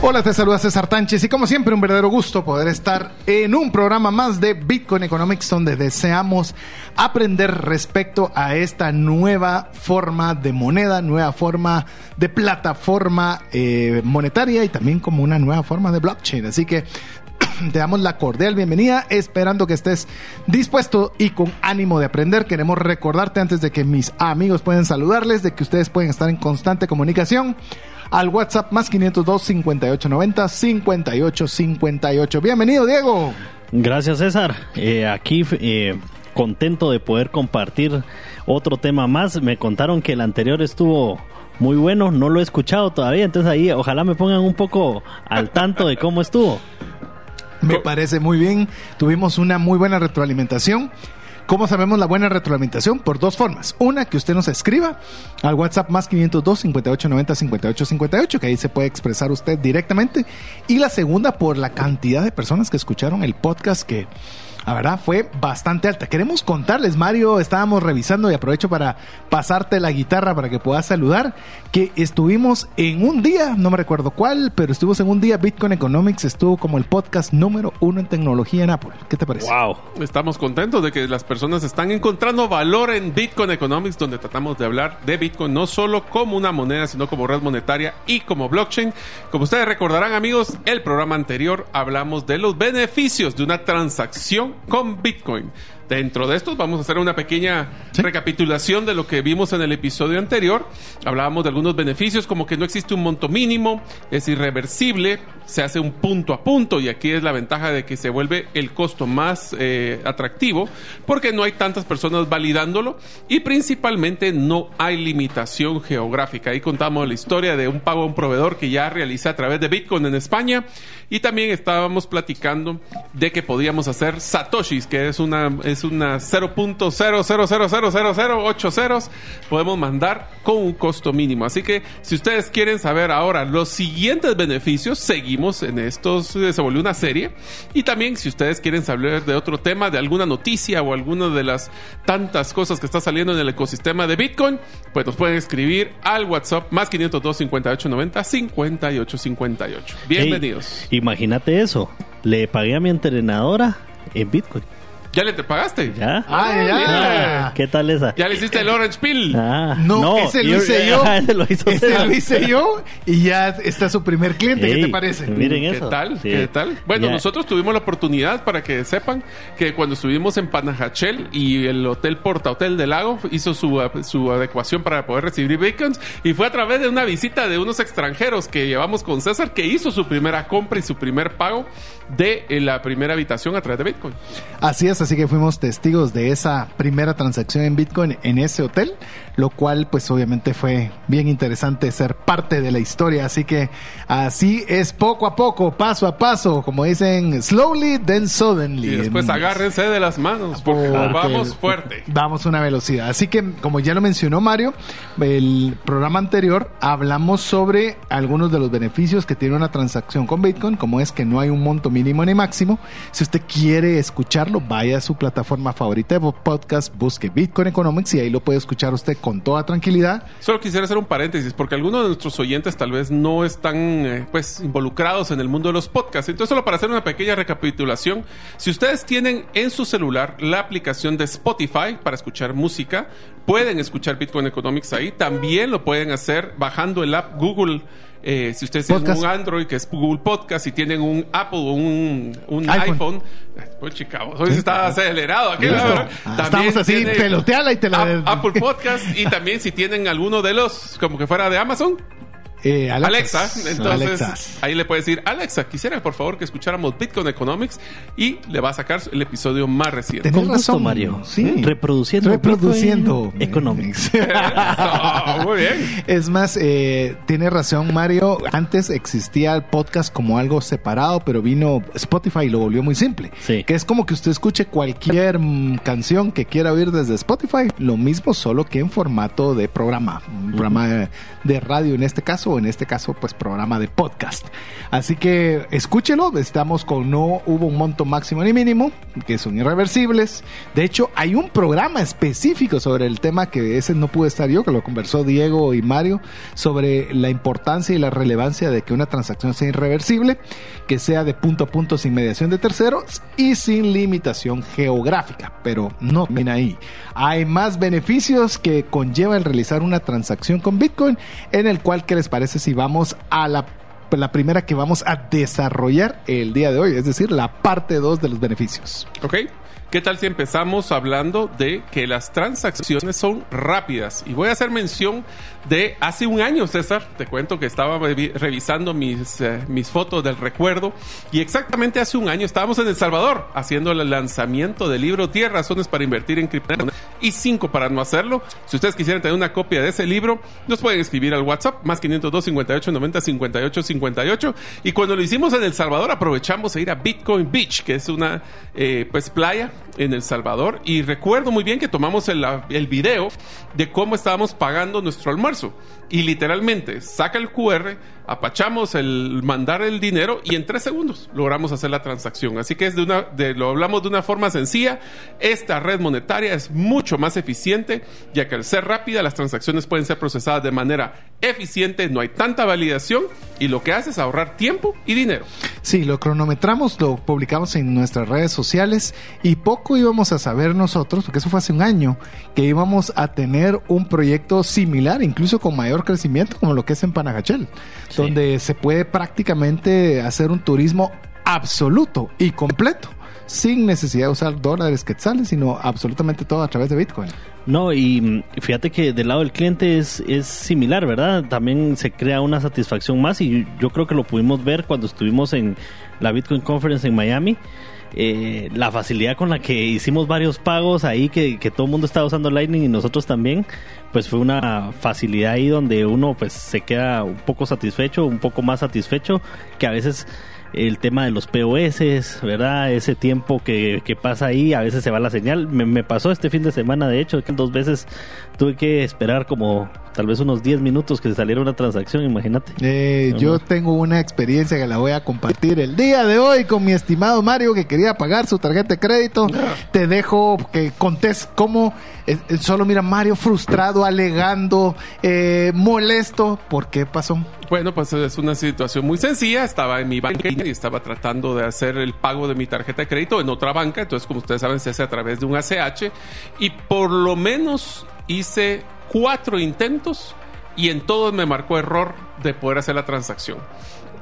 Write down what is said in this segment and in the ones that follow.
Hola, te saluda César Tánchez y como siempre un verdadero gusto poder estar en un programa más de Bitcoin Economics donde deseamos aprender respecto a esta nueva forma de moneda, nueva forma de plataforma eh, monetaria y también como una nueva forma de blockchain. Así que te damos la cordial bienvenida, esperando que estés dispuesto y con ánimo de aprender. Queremos recordarte antes de que mis amigos puedan saludarles, de que ustedes pueden estar en constante comunicación al WhatsApp más 502 5890 5858. Bienvenido, Diego. Gracias, César. Eh, aquí eh, contento de poder compartir otro tema más. Me contaron que el anterior estuvo muy bueno, no lo he escuchado todavía, entonces ahí ojalá me pongan un poco al tanto de cómo estuvo. Me parece muy bien. Tuvimos una muy buena retroalimentación. ¿Cómo sabemos la buena retroalimentación? Por dos formas. Una, que usted nos escriba al WhatsApp más 502 5890 5858, que ahí se puede expresar usted directamente. Y la segunda, por la cantidad de personas que escucharon el podcast que la verdad fue bastante alta. Queremos contarles, Mario, estábamos revisando y aprovecho para pasarte la guitarra para que puedas saludar, que estuvimos en un día, no me recuerdo cuál, pero estuvimos en un día, Bitcoin Economics estuvo como el podcast número uno en tecnología en Apple. ¿Qué te parece? Wow, estamos contentos de que las personas están encontrando valor en Bitcoin Economics, donde tratamos de hablar de Bitcoin no solo como una moneda, sino como red monetaria y como blockchain. Como ustedes recordarán, amigos, el programa anterior hablamos de los beneficios de una transacción con Bitcoin. Dentro de esto vamos a hacer una pequeña recapitulación de lo que vimos en el episodio anterior. Hablábamos de algunos beneficios como que no existe un monto mínimo, es irreversible, se hace un punto a punto y aquí es la ventaja de que se vuelve el costo más eh, atractivo porque no hay tantas personas validándolo y principalmente no hay limitación geográfica. Ahí contamos la historia de un pago a un proveedor que ya realiza a través de Bitcoin en España y también estábamos platicando de que podíamos hacer satoshis, que es una es una 0.0000080 ceros. Podemos mandar con un costo mínimo. Así que si ustedes quieren saber ahora los siguientes beneficios, seguimos en estos. Eh, se volvió una serie. Y también si ustedes quieren saber de otro tema, de alguna noticia o alguna de las tantas cosas que está saliendo en el ecosistema de Bitcoin, pues nos pueden escribir al WhatsApp más 502 5890 5858. Bienvenidos. imagínate eso. Le pagué a mi entrenadora en Bitcoin. ¿Ya le te pagaste? ¿Ya? Ah, ya. ¿Qué tal esa? ¿Ya le hiciste el Orange Pill? Ah, no, ese lo hice yo. ese lo, hizo ese lo hice yo y ya está su primer cliente. ¿Qué te parece? Miren ¿Qué tal? ¿Qué tal? Bueno, nosotros tuvimos la oportunidad para que sepan que cuando estuvimos en Panajachel y el Hotel Porta Hotel del Lago hizo su, su adecuación para poder recibir beacons y fue a través de una visita de unos extranjeros que llevamos con César que hizo su primera compra y su primer pago de eh, la primera habitación a través de Bitcoin. Así es, así que fuimos testigos de esa primera transacción en Bitcoin en ese hotel, lo cual pues obviamente fue bien interesante ser parte de la historia, así que así es poco a poco, paso a paso, como dicen, slowly then suddenly. Y después agárrense de las manos, porque, vamos fuerte. Vamos una velocidad. Así que como ya lo mencionó Mario, el programa anterior hablamos sobre algunos de los beneficios que tiene una transacción con Bitcoin, como es que no hay un monto mínimo ni máximo. Si usted quiere escucharlo, vaya a su plataforma favorita de podcast, busque Bitcoin Economics y ahí lo puede escuchar usted con toda tranquilidad. Solo quisiera hacer un paréntesis, porque algunos de nuestros oyentes tal vez no están eh, pues involucrados en el mundo de los podcasts. Entonces, solo para hacer una pequeña recapitulación, si ustedes tienen en su celular la aplicación de Spotify para escuchar música, pueden escuchar Bitcoin Economics ahí. También lo pueden hacer bajando el app Google eh, si ustedes tienen un Android que es Google Podcast, si tienen un Apple o un, iPhone, pues chicos, hoy está acelerado aquí. Ah, estamos así, peloteala y te la... Apple Podcast y también si tienen alguno de los, como que fuera de Amazon, Eh, Alexa. Alexas. Entonces, ahí le puedes decir, Alexa, quisiera por favor que escucháramos Bitcoin Economics y le va a sacar el episodio más reciente. Tenés Con gusto, razón, Mario. Sí. Reproduciendo Reproduciendo. Bitcoin Economics. Muy bien. Es más, eh, tiene razón Mario. Antes existía el podcast como algo separado, pero vino Spotify y lo volvió muy simple. Sí. Que es como que usted escuche cualquier mm, canción que quiera oír desde Spotify, lo mismo, solo que en formato de programa, un programa de radio en este caso, o en este caso, pues programa de podcast. Así que escúchelo. Estamos con no hubo un monto máximo ni mínimo, que son irreversibles. De hecho, hay un programa específico sobre el tema que ese no pude estar yo, que lo conversó Diego y Mario, sobre la importancia y la relevancia de que una transacción sea irreversible, que sea de punto a punto sin mediación de terceros y sin limitación geográfica. Pero no termina ahí. Hay más beneficios que conlleva el realizar una transacción con Bitcoin, en el cual, ¿qué les parece si vamos a la la primera que vamos a desarrollar el día de hoy, es decir, la parte 2 de los beneficios. Ok. ¿Qué tal si empezamos hablando de que las transacciones son rápidas? Y voy a hacer mención de hace un año, César. Te cuento que estaba revi- revisando mis, eh, mis fotos del recuerdo. Y exactamente hace un año estábamos en El Salvador haciendo el lanzamiento del libro 10 razones para invertir en criptomonedas y 5 para no hacerlo. Si ustedes quisieran tener una copia de ese libro, nos pueden escribir al WhatsApp más 502 58 90 58 58. Y cuando lo hicimos en El Salvador, aprovechamos a ir a Bitcoin Beach, que es una eh, pues playa en El Salvador. Y recuerdo muy bien que tomamos el, el video de cómo estábamos pagando nuestro almuerzo. universo. Y literalmente saca el QR, apachamos el mandar el dinero y en tres segundos logramos hacer la transacción. Así que es de una, lo hablamos de una forma sencilla. Esta red monetaria es mucho más eficiente, ya que al ser rápida las transacciones pueden ser procesadas de manera eficiente, no hay tanta validación y lo que hace es ahorrar tiempo y dinero. Sí, lo cronometramos, lo publicamos en nuestras redes sociales y poco íbamos a saber nosotros, porque eso fue hace un año, que íbamos a tener un proyecto similar, incluso con mayor crecimiento, como lo que es en Panajachel, Sí. donde se puede prácticamente hacer un turismo absoluto y completo, sin necesidad de usar dólares, quetzales, sino absolutamente todo a través de Bitcoin. No, y mm, fíjate que del lado del cliente es, es similar, ¿verdad? También se crea una satisfacción más y yo creo que lo pudimos ver cuando estuvimos en la Bitcoin Conference en Miami. Eh, la facilidad con la que hicimos varios pagos ahí, que, que todo el mundo estaba usando Lightning y nosotros también, pues fue una facilidad ahí donde uno pues se queda un poco satisfecho, un poco más satisfecho, que a veces el tema de los POS, ¿verdad? Ese tiempo que, que pasa ahí, a veces se va la señal. Me, me pasó este fin de semana, de hecho, que dos veces tuve que esperar como tal vez unos 10 minutos que saliera una transacción, imagínate. Eh, yo tengo una experiencia que la voy a compartir el día de hoy con mi estimado Mario que quería pagar su tarjeta de crédito. Te dejo que contes cómo eh, eh, solo mira Mario frustrado, alegando, eh, molesto. ¿Por qué pasó? Bueno, pues es una situación muy sencilla. Estaba en mi banca y estaba tratando de hacer el pago de mi tarjeta de crédito en otra banca. Entonces, como ustedes saben, se hace a través de un ACH. Y por lo menos hice cuatro intentos y en todos me marcó error de poder hacer la transacción.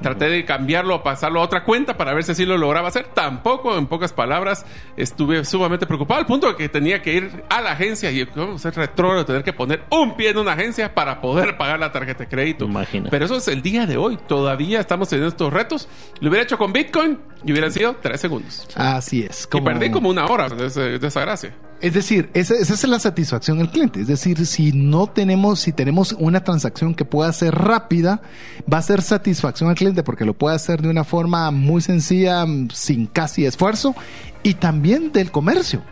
Traté de cambiarlo a pasarlo a otra cuenta para ver si así lo lograba hacer. Tampoco, en pocas palabras, estuve sumamente preocupado al punto de que tenía que ir a la agencia y vamos a ser retrógrado, tener que poner un pie en una agencia para poder pagar la tarjeta de crédito. Imagina. Pero eso es el día de hoy. Todavía estamos teniendo estos retos. Lo hubiera hecho con Bitcoin y hubieran sido tres segundos. Así es. Y perdí como una hora de esa gracia. Es decir, esa, esa es la satisfacción del cliente. Es decir, si no tenemos, si tenemos una transacción que pueda ser rápida, va a ser satisfacción al cliente porque lo puede hacer de una forma muy sencilla, mm, sin casi esfuerzo, y también del comercio.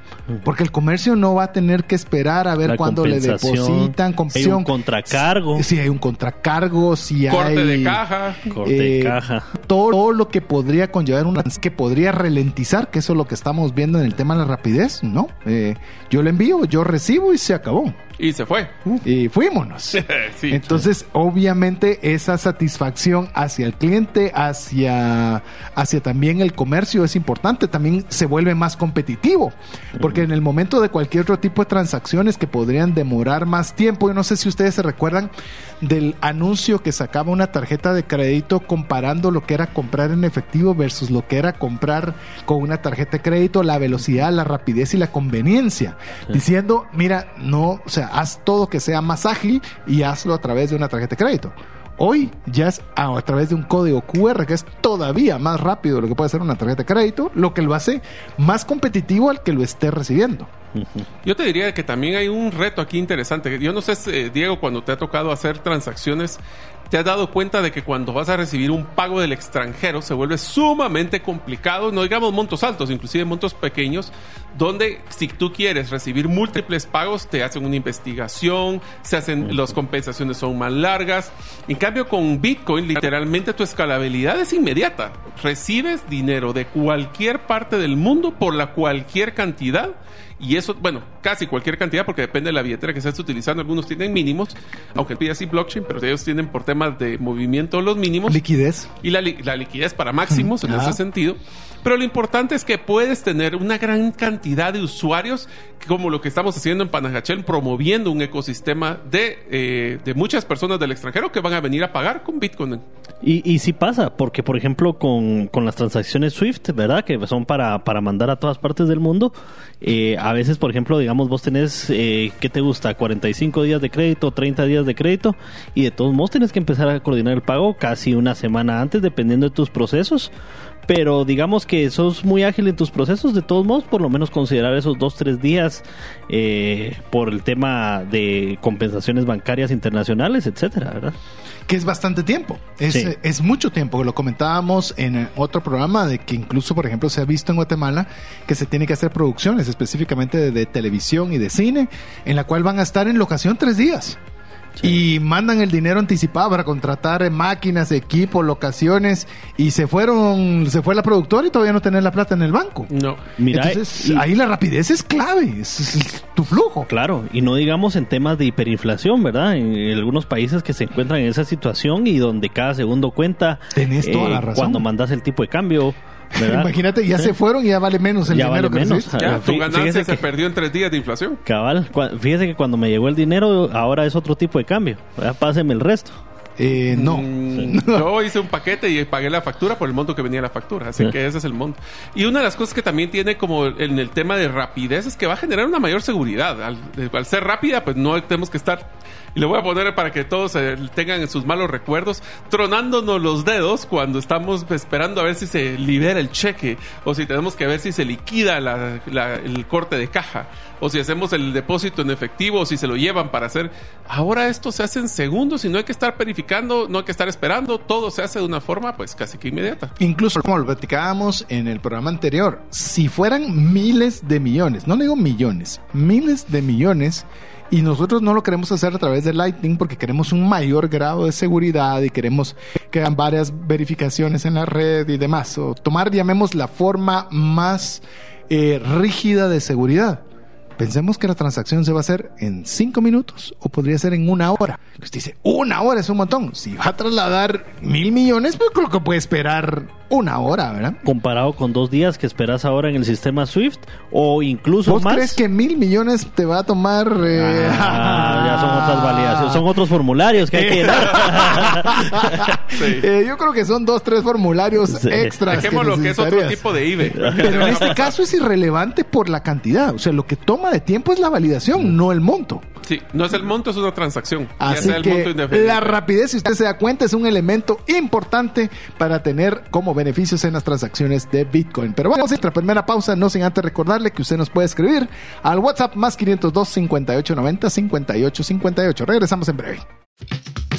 Porque el comercio no va a tener que esperar a ver La cuándo le compensación. depositan, Hay compensación. un contracargo. Si hay un contracargo, si Corte hay de caja. Corte de eh, caja. todo, todo lo que podría conllevar una que podría ralentizar, que eso es lo que estamos viendo en el tema de la rapidez, ¿no? Eh, yo lo envío, yo recibo y se acabó. Y se fue. Y fuímonos. sí. Entonces, obviamente, esa satisfacción hacia el cliente, hacia, hacia también el comercio es importante. También se vuelve más competitivo. Porque en el momento de cualquier otro tipo de transacciones que podrían demorar más tiempo, yo no sé si ustedes se recuerdan del anuncio que sacaba una tarjeta de crédito comparando lo que era comprar en efectivo versus lo que era comprar con una tarjeta de crédito, la velocidad, la rapidez y la conveniencia. Diciendo, mira, no, o sea, haz todo que sea más ágil y hazlo a través de una tarjeta de crédito. Hoy ya es a, través de un código QR que es todavía más rápido de lo que puede ser una tarjeta de crédito, lo que lo hace más competitivo al que lo esté recibiendo. Yo te diría que también hay un reto aquí interesante. Yo no sé, eh, Diego, cuando te ha tocado hacer transacciones, te has dado cuenta de que cuando vas a recibir un pago del extranjero se vuelve sumamente complicado, no digamos montos altos, inclusive montos pequeños, donde si tú quieres recibir múltiples pagos, te hacen una investigación, se hacen, las compensaciones son más largas. En cambio, con Bitcoin, literalmente tu escalabilidad es inmediata. Recibes dinero de cualquier parte del mundo por la cualquier cantidad y eso, bueno, casi cualquier cantidad, porque depende de la billetera que estés utilizando. Algunos tienen mínimos, aunque pide así blockchain, pero ellos tienen por temas de movimiento los mínimos. Liquidez. Y la, li- la liquidez para máximos en ese sentido. Pero lo importante es que puedes tener una gran cantidad de usuarios, como lo que estamos haciendo en Panajachel, promoviendo un ecosistema de, eh, de muchas personas del extranjero que van a venir a pagar con Bitcoin. Y, y sí pasa, porque por ejemplo con, con las transacciones SWIFT, ¿verdad? Que son para, para mandar a todas partes del mundo. eh, a veces, por ejemplo, digamos, vos tenés, eh, ¿qué te gusta? 45 días de crédito, 30 días de crédito. Y de todos modos tenés que empezar a coordinar el pago casi una semana antes, dependiendo de tus procesos. Pero digamos que sos muy ágil en tus procesos, de todos modos, por lo menos considerar esos dos, tres días eh, por el tema de compensaciones bancarias internacionales, etcétera, ¿verdad? que es bastante tiempo. Es, Sí. es mucho tiempo. Lo comentábamos en otro programa de que incluso, por ejemplo, se ha visto en Guatemala que se tiene que hacer producciones específicamente de, de televisión y de cine, en la cual van a estar en locación tres días. Y mandan el dinero anticipado para contratar eh, máquinas, equipos, locaciones y se fueron, se fue la productora y todavía no tenés la plata en el banco. No. Mira, Entonces, y- ahí la rapidez es clave, es, es tu flujo. Claro, y no digamos en temas de hiperinflación, ¿verdad? En algunos países que se encuentran en esa situación y donde cada segundo cuenta eh, Tenés toda la razón. cuando mandas el tipo de cambio, ¿verdad? Imagínate, ya se fueron y ya vale menos el Ya dinero vale que menos. Ya, tu ganancia se que- perdió en tres días de inflación. Cabal, fíjese que cuando me llegó el dinero, ahora es otro tipo de cambio. Páseme el resto. Eh, no. Mm, Yo hice un paquete y pagué la factura por el monto que venía la factura. Así Sí. que ese es el monto. Y una de las cosas que también tiene como en el tema de rapidez es que va a generar una mayor seguridad. Al, al ser rápida, pues no tenemos que estar. Y le voy a poner para que todos eh, tengan en sus malos recuerdos, tronándonos los dedos cuando estamos esperando a ver si se libera el cheque o si tenemos que ver si se liquida la- la- el corte de caja o si hacemos el depósito en efectivo o si se lo llevan para hacer. Ahora esto se hace en segundos y no hay que estar verificando, no hay que estar esperando, todo se hace de una forma pues casi que inmediata. Incluso, como lo platicábamos en el programa anterior, si fueran miles de millones, no digo millones, miles de millones, y nosotros no lo queremos hacer a través de Lightning porque queremos un mayor grado de seguridad y queremos que hagan varias verificaciones en la red y demás, o tomar, llamemos, la forma más eh, rígida de seguridad. Pensemos que la transacción se va a hacer en cinco minutos o podría ser en una hora. Usted dice, una hora es un montón. Si va a trasladar mil millones, pues creo que puede esperar una hora, ¿verdad? Comparado con dos días que esperas ahora en el sistema SWIFT o incluso ¿Vos más. crees que mil millones te va a tomar? eh, Ah, ya son otras validaciones, son otros formularios que hay que llenar. Eh, yo creo que son dos, tres formularios Sí. extras. Dejémoslo que es otro tipo de IBE. Pero en este caso es irrelevante por la cantidad. O sea, lo que toma de tiempo es la validación, no el monto. Sí, no es el monto, es una transacción. ya Así el monto que la rapidez, si usted se da cuenta, es un elemento importante para tener como beneficios en las transacciones de Bitcoin. Pero vamos a nuestra primera pausa, no sin antes recordarle que usted nos puede escribir al WhatsApp más 502 5890 5858. Regresamos en breve.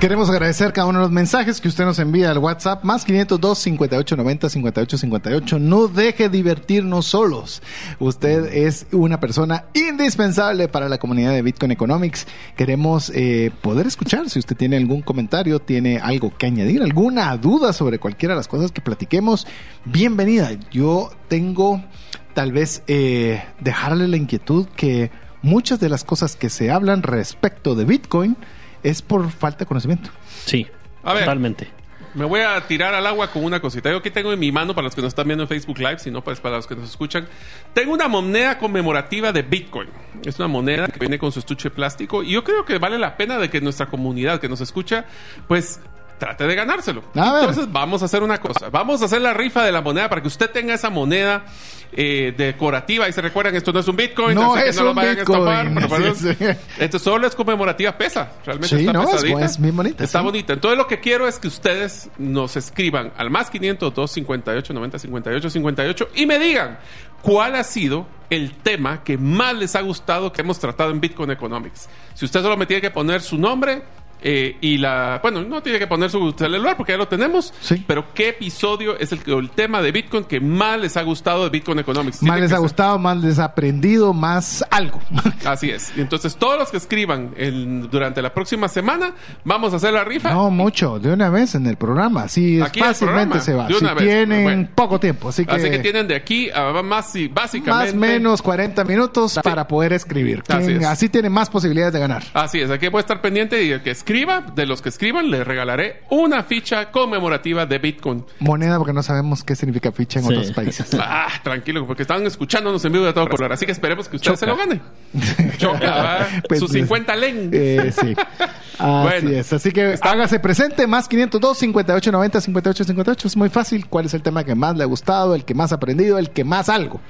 Queremos agradecer cada uno de los mensajes que usted nos envía al WhatsApp más 502 58 90 58 58. No deje divertirnos solos. Usted es una persona indispensable para la comunidad de Bitcoin Economics. Queremos eh, poder escuchar si usted tiene algún comentario, tiene algo que añadir, alguna duda sobre cualquiera de las cosas que platiquemos. Bienvenida. Yo tengo tal vez eh, dejarle la inquietud que muchas de las cosas que se hablan respecto de Bitcoin es por falta de conocimiento. Sí, A ver. totalmente. Me voy a tirar al agua con una cosita. Yo aquí tengo en mi mano, para los que nos están viendo en Facebook Live, si no, pues para los que nos escuchan, tengo una moneda conmemorativa de Bitcoin. Es una moneda que viene con su estuche de plástico y yo creo que vale la pena de que nuestra comunidad que nos escucha, pues trate de ganárselo. A ver. Entonces vamos a hacer una cosa. Vamos a hacer la rifa de la moneda para que usted tenga esa moneda eh, decorativa. Y se recuerdan, esto no es un Bitcoin. No así que es no lo un vayan a Bitcoin. estafar, pero Sí, sí. Esto solo es conmemorativa, pesa. Realmente Sí, está no, es- pesadita. es bien bonita, Está bonita. Entonces lo que quiero es que ustedes nos escriban al más 502 58 90 58 58 y me digan cuál ha sido el tema que más les ha gustado que hemos tratado en Bitcoin Economics. Si usted solo me tiene que poner su nombre eh, y la... Bueno, no tiene que poner su celular porque ya lo tenemos. Sí. Pero ¿qué episodio es el, el tema de Bitcoin que más les ha gustado de Bitcoin Economics? Más les ha ser- gustado, más les ha aprendido, más algo. Así es. Y entonces todos los que escriban en- durante la próxima semana vamos a hacer la rifa. No mucho, de una vez en el programa. Sí, Aquí en el fácilmente programa, se va. de Si una vez. tienen Bueno. poco tiempo, así que, Así que tienen de aquí a más y básicamente... más menos 40 minutos para poder escribir. Así Quien- es. así tiene más posibilidades de ganar. Así es, aquí voy a estar pendiente y el que escriba, de los que escriban, les regalaré una ficha conmemorativa de Bitcoin. Moneda porque no sabemos qué significa ficha en Sí. otros países. Ah, tranquilo, porque están escuchándonos en vivo de todo color. Así que esperemos que usted se lo gane. Choca. Pues, Sus 50 len. Eh, sí. Así Bueno. es. Así que hágase presente. Más 502 58 90 58 58. Es muy fácil. ¿Cuál es el tema que más le ha gustado? El que más ha aprendido. El que más algo.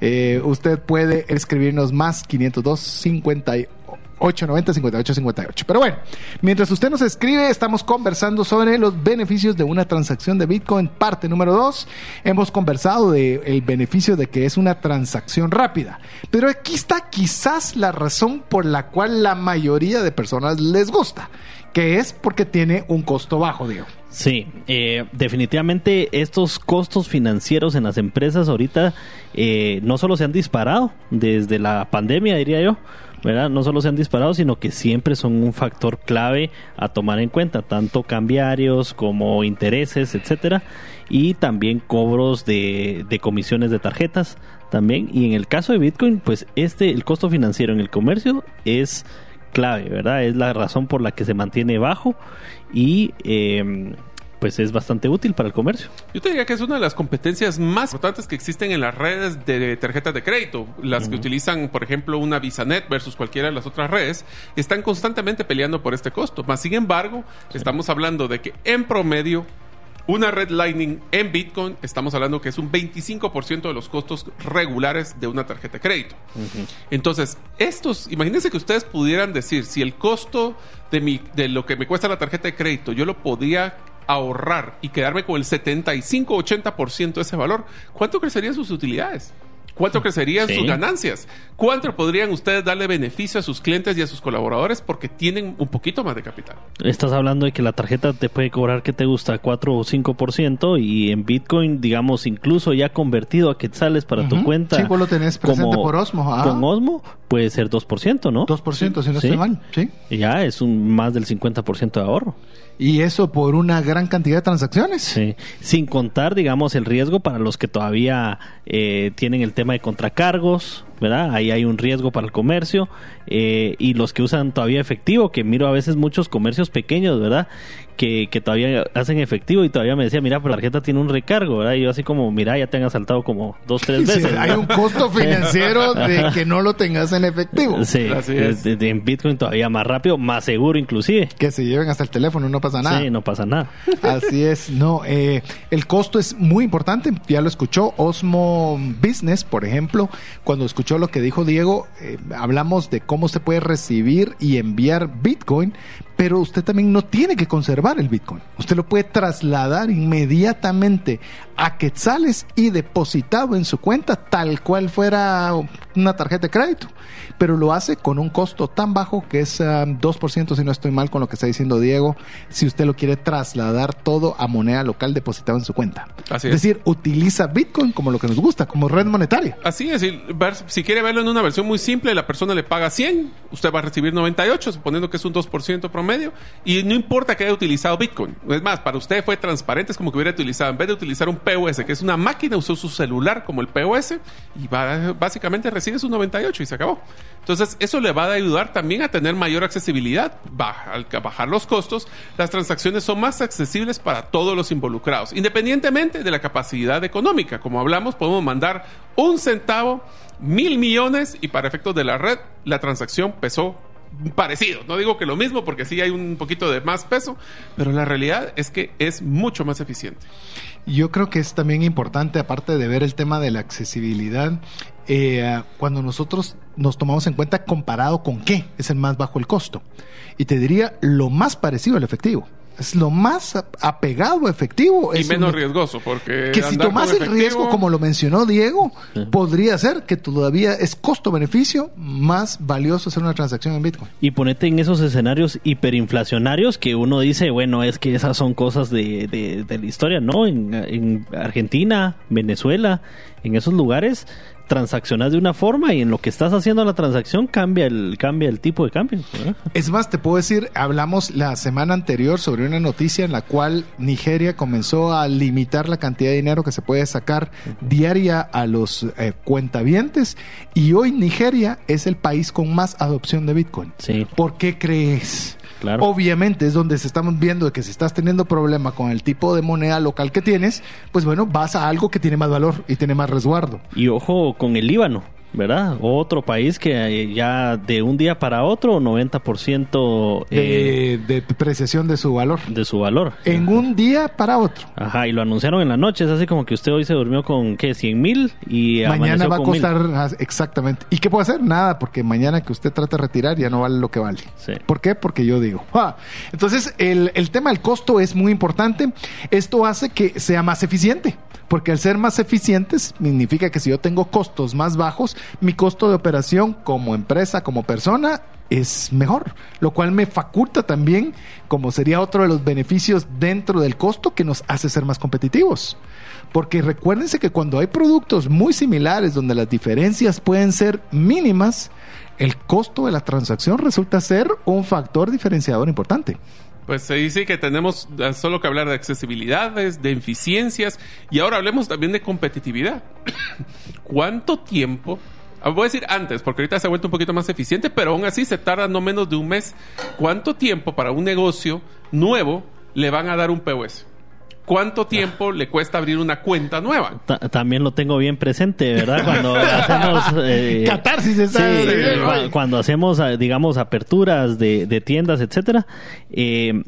Eh, usted puede escribirnos más 502 58 90 58 58. Pero bueno, mientras usted nos escribe, estamos conversando sobre los beneficios de una transacción de Bitcoin. Parte número 2. Hemos conversado de el beneficio de que es una transacción rápida. Pero aquí está quizás la razón por la cual la mayoría de personas les gusta, que es porque tiene un costo bajo, Diego. Sí, eh, definitivamente estos costos financieros en las empresas ahorita eh, no solo se han disparado desde la pandemia, diría yo, ¿verdad? No solo se han disparado, sino que siempre son un factor clave a tomar en cuenta, tanto cambiarios como intereses, etcétera, y también cobros de, de comisiones de tarjetas también. Y en el caso de Bitcoin, pues este, el costo financiero en el comercio es clave, ¿verdad? Es la razón por la que se mantiene bajo y eh, pues es bastante útil para el comercio. Yo te diría que es una de las competencias más importantes que existen en las redes de tarjetas de crédito. Las que utilizan, por ejemplo, una VisaNet versus cualquiera de las otras redes, están constantemente peleando por este costo. Más sin embargo, estamos hablando de que en promedio una red Lightning en Bitcoin, estamos hablando que es un 25% de los costos regulares de una tarjeta de crédito. Entonces, estos, imagínense que ustedes pudieran decir, si el costo de, mi, de lo que me cuesta la tarjeta de crédito, yo lo podía ahorrar y quedarme con el 75-80% de ese valor, ¿cuánto crecerían sus utilidades? ¿Cuánto crecerían Sí. sus ganancias? ¿Cuánto podrían ustedes darle beneficio a sus clientes y a sus colaboradores porque tienen un poquito más de capital? Estás hablando de que la tarjeta te puede cobrar que te gusta 4 o 5% y en Bitcoin, digamos, incluso ya convertido a quetzales para tu cuenta. Sí, vos lo tenés presente por Osmo. Con Osmo puede ser 2%, ¿no? 2%, si no Sí. estoy mal. Sí. Ya es un más del 50% de ahorro. Y eso por una gran cantidad de transacciones. Sí. Sin contar, digamos, el riesgo para los que todavía eh, tienen el tema de contracargos, ¿verdad? Ahí hay un riesgo para el comercio. eh, y los que usan todavía efectivo, que miro a veces muchos comercios pequeños, ¿verdad? Que, que todavía hacen efectivo y todavía me decía, mira, pero la tarjeta tiene un recargo, ¿verdad? Y yo así como, mira, ya te han asaltado como dos, tres Sí, veces. hay un costo financiero de que no lo tengas en efectivo. Sí, Así es. de- de- en Bitcoin todavía más rápido, más seguro inclusive. Que se lleven hasta el teléfono, no pasa nada. Sí, no pasa nada. Así es, no, eh, el costo es muy importante, ya lo escuchó Osmo Business, por ejemplo, cuando escuchó lo que dijo Diego, eh, hablamos de cómo se puede recibir y enviar Bitcoin, pero usted también no tiene que conservar el Bitcoin, usted lo puede trasladar inmediatamente a quetzales y depositado en su cuenta tal cual fuera una tarjeta de crédito. Pero lo hace con un costo tan bajo que es um, 2%, si no estoy mal con lo que está diciendo Diego, si usted lo quiere trasladar todo a moneda local depositado en su cuenta. Así es es. decir, utiliza Bitcoin como lo que nos gusta, como red monetaria. Así es, si quiere verlo en una versión muy simple, la persona le paga 100, usted va a recibir 98, suponiendo que es un 2% promedio, y no importa que haya utilizado Bitcoin. Es más, para usted fue transparente, es como que hubiera utilizado, en vez de utilizar un POS, que es una máquina, usó su celular como el POS, y básicamente recibe su 98 y se acabó. Entonces, eso le va a ayudar también a tener mayor accesibilidad. Baja- al bajar los costos, las transacciones son más accesibles para todos los involucrados, independientemente de la capacidad económica. Como hablamos, podemos mandar un centavo, mil millones, y para efectos de la red, la transacción pesó parecido. No digo que lo mismo, porque sí hay un poquito de más peso, pero la realidad es que es mucho más eficiente. Yo creo que es también importante, aparte de ver el tema de la accesibilidad, eh, cuando nosotros nos tomamos en cuenta comparado con qué es el más bajo el costo. Y te diría lo más parecido al efectivo. Es lo más apegado a efectivo. Y Es menos un- riesgoso, porque. que si tomas el efectivo- riesgo, como lo mencionó Diego, podría ser que todavía es costo-beneficio más valioso hacer una transacción en Bitcoin. Y ponete en esos escenarios hiperinflacionarios que uno dice, bueno, es que esas son cosas de, de- de la historia, ¿no? En, en Argentina, Venezuela, en esos lugares transaccionas de una forma y en lo que estás haciendo la transacción cambia el cambia el tipo de cambio. ¿verdad? Es más, te puedo decir, hablamos la semana anterior sobre una noticia en la cual Nigeria comenzó a limitar la cantidad de dinero que se puede sacar diaria a los eh, cuentavientes y hoy Nigeria es el país con más adopción de Bitcoin. Sí, ¿Por qué crees? Claro. Obviamente es donde se estamos viendo que si estás teniendo problema con el tipo de moneda local que tienes, pues bueno, vas a algo que tiene más valor y tiene más resguardo. Y ojo con el Líbano, ¿verdad? Otro país que eh, ya de un día para otro 90% eh, De, de depreciación de su valor. de su valor. En un día para otro. Ajá, y lo anunciaron en la noche. Es así como que usted hoy se durmió con, ¿qué? 100 mil y Mañana va a mil. costar ah, exactamente. ¿Y qué puede hacer? Nada, porque mañana que usted trate de retirar ya no vale lo que vale. Sí. ¿Por qué? Porque yo digo. Ah, Entonces, el, el tema del costo es muy importante. Esto hace que sea más eficiente. Porque al ser más eficientes, significa que si yo tengo costos más bajos, mi costo de operación como empresa, como persona, es mejor. Lo cual me faculta también, como sería otro de los beneficios dentro del costo, que nos hace ser más competitivos. Porque recuérdense que cuando hay productos muy similares donde las diferencias pueden ser mínimas, el costo de la transacción resulta ser un factor diferenciador importante. Pues se dice que tenemos eh, solo que hablar de accesibilidades, de eficiencias y ahora hablemos también de competitividad. ¿Cuánto tiempo? ah, Voy a decir antes, porque ahorita se ha vuelto un poquito más eficiente, pero aún así se tarda no menos de un mes. ¿Cuánto tiempo para un negocio nuevo le van a dar un POS? ¿Cuánto tiempo le cuesta abrir una cuenta nueva? Ta- también lo tengo bien presente, ¿verdad? Cuando hacemos... eh, Catarsis está- sí, sí, cu- sí. cuando hacemos, eh, digamos, aperturas de, de tiendas, etcétera, eh,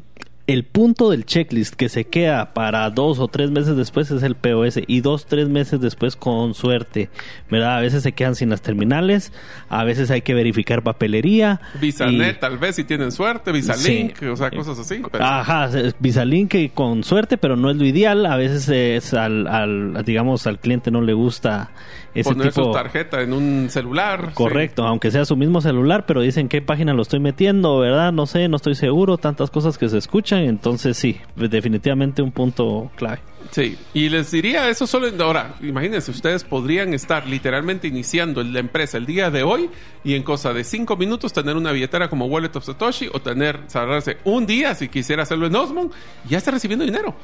el punto del checklist que se queda para dos o tres meses después es el POS y dos, tres meses después con suerte, ¿verdad? A veces se quedan sin las terminales, a veces hay que verificar papelería. VisaNet, y- tal vez, si tienen suerte, VisaLink, o sea, cosas así. pero- Ajá, Visalink que con suerte, pero no es lo ideal. A veces es al, al digamos, al cliente no le gusta ese poner tipo. su tarjeta en un celular. Correcto, aunque sea su mismo celular, pero dicen qué página lo estoy metiendo, ¿verdad? No sé, no estoy seguro, tantas cosas que se escuchan, entonces sí, definitivamente un punto clave. Sí, y les diría eso solo en- ahora, imagínense, ustedes podrían estar literalmente iniciando la empresa el día de hoy y en cosa de cinco minutos tener una billetera como Wallet of Satoshi o tener, cerrarse un día si quisiera hacerlo en Osmond y ya está recibiendo dinero.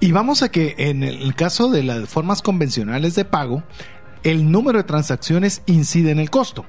Y vamos a que en el caso de las formas convencionales de pago, el número de transacciones incide en el costo.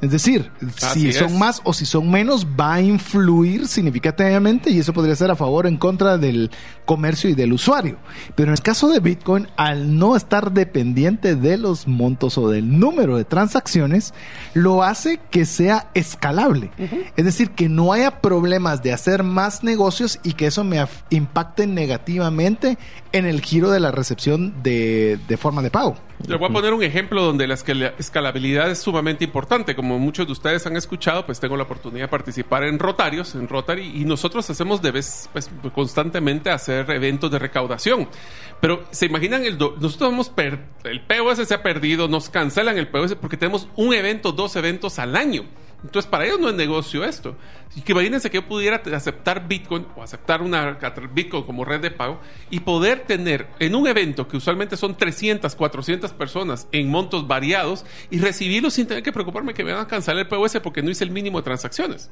Es decir, Así si son es. más o si son menos, va a influir significativamente y eso podría ser a favor o en contra del comercio y del usuario. Pero en el caso de Bitcoin, al no estar dependiente de los montos o del número de transacciones, lo hace que sea escalable. Es decir, que no haya problemas de hacer más negocios y que eso me impacte negativamente en el giro de la recepción de, de forma de pago. Le voy a poner un ejemplo donde la escala- escalabilidad es sumamente importante. Como muchos de ustedes han escuchado, pues tengo la oportunidad de participar en Rotarios, en Rotary, y nosotros hacemos de vez, pues, constantemente hacer eventos de recaudación. Pero se imaginan, el do- nosotros hemos per- el POS se ha perdido, nos cancelan el POS porque tenemos un evento, dos eventos al año. Entonces, para ellos no es negocio esto. Y que imagínense que yo pudiera aceptar Bitcoin o aceptar una Bitcoin como red de pago y poder tener en un evento que usualmente son 300, 400 personas en montos variados y recibirlo sin tener que preocuparme que me van a cancelar el POS porque no hice el mínimo de transacciones.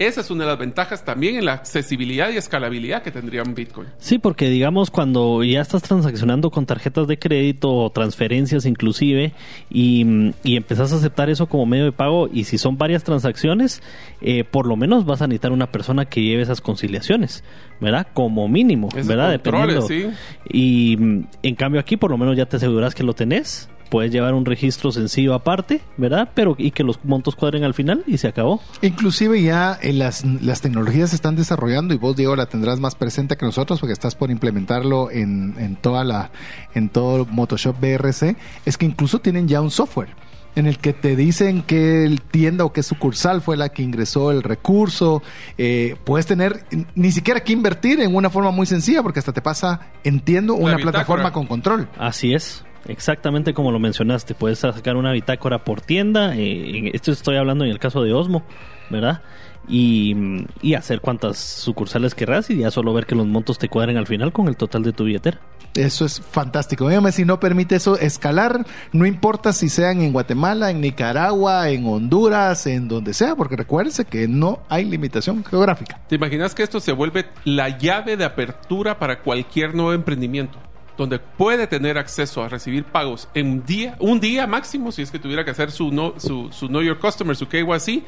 Esa es una de las ventajas también en la accesibilidad y escalabilidad que tendría un Bitcoin. Sí, porque digamos cuando ya estás transaccionando con tarjetas de crédito o transferencias inclusive y, y empezás a aceptar eso como medio de pago y si son varias transacciones, eh, por lo menos vas a necesitar una persona que lleve esas conciliaciones, ¿verdad? Como mínimo, Esos ¿verdad? Dependiendo. sí. Y en cambio aquí por lo menos ya te aseguras que lo tenés. Puedes llevar un registro sencillo aparte, ¿verdad? Pero y que los montos cuadren al final y se acabó. Inclusive ya eh, las, las tecnologías se están desarrollando y vos, Diego, la tendrás más presente que nosotros porque estás por implementarlo en, en toda la, en todo Motoshop BRC. Es que incluso tienen ya un software en el que te dicen qué el tienda o qué sucursal fue la que ingresó el recurso. Eh, puedes tener ni siquiera que invertir en una forma muy sencilla porque hasta te pasa, entiendo, una plataforma con control. Así es, exactamente como lo mencionaste. Puedes sacar una bitácora por tienda. eh, esto estoy hablando en el caso de Osmo, ¿verdad? Y, mm, y hacer cuantas sucursales querrás y ya solo ver que los montos te cuadren al final con el total de tu billetera. Eso es fantástico. Dígame si no permite eso escalar, no importa si sean en Guatemala, en Nicaragua, en Honduras, en donde sea, porque recuérdense que no hay limitación geográfica. ¿Te imaginas que esto se vuelve la llave de apertura para cualquier nuevo emprendimiento? Donde puede tener acceso a recibir pagos en un día, un día máximo, si es que tuviera que hacer su, no, su, su Know Your Customer, su KYC,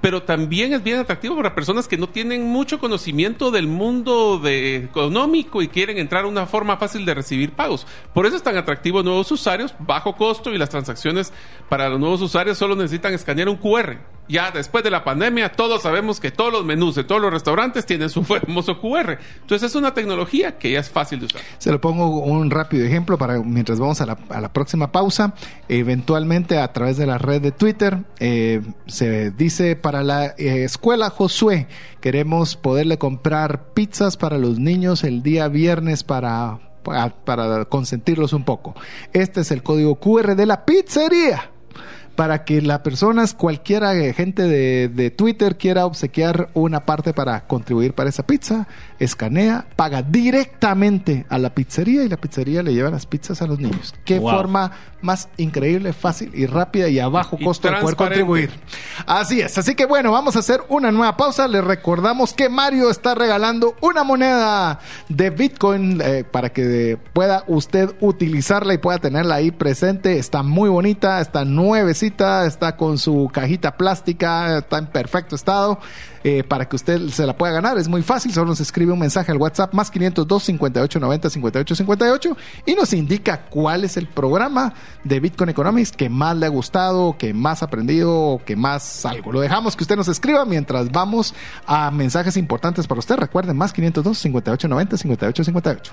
pero también es bien atractivo para personas que no tienen mucho conocimiento del mundo económico y quieren entrar a una forma fácil de recibir pagos. Por eso es tan atractivo nuevos usuarios, bajo costo y las transacciones para los nuevos usuarios solo necesitan escanear un QR. Ya después de la pandemia, todos sabemos que todos los menús de todos los restaurantes tienen su famoso QR. Entonces es una tecnología que ya es fácil de usar. Se lo pongo un rápido ejemplo para mientras vamos a la, próxima pausa. Eventualmente a través de la red de Twitter eh, se dice para la eh, escuela Josué queremos poderle comprar pizzas para los niños el día viernes para, para consentirlos un poco. Este es el código QR de la pizzería para que las personas, cualquiera eh, gente de, de Twitter quiera obsequiar una parte para contribuir para esa pizza, escanea, paga directamente a la pizzería y la pizzería le lleva las pizzas a los niños. Qué Wow. forma más increíble, fácil y rápida y a bajo costo de poder contribuir. Así es, así que bueno, vamos a hacer una nueva pausa. Les recordamos que Mario está regalando una moneda de Bitcoin eh, para que pueda usted utilizarla y pueda tenerla ahí presente. Está muy bonita, está nuevecita, está con su cajita plástica, está en perfecto estado. eh, para que usted se la pueda ganar, es muy fácil, solo nos escribe un mensaje al WhatsApp más 502 58 90 58 58 y nos indica cuál es el programa de Bitcoin Economics que más le ha gustado, que más ha aprendido, que más algo. Lo dejamos que usted nos escriba mientras vamos a mensajes importantes para usted. Recuerden, más 502 58 90 58 58.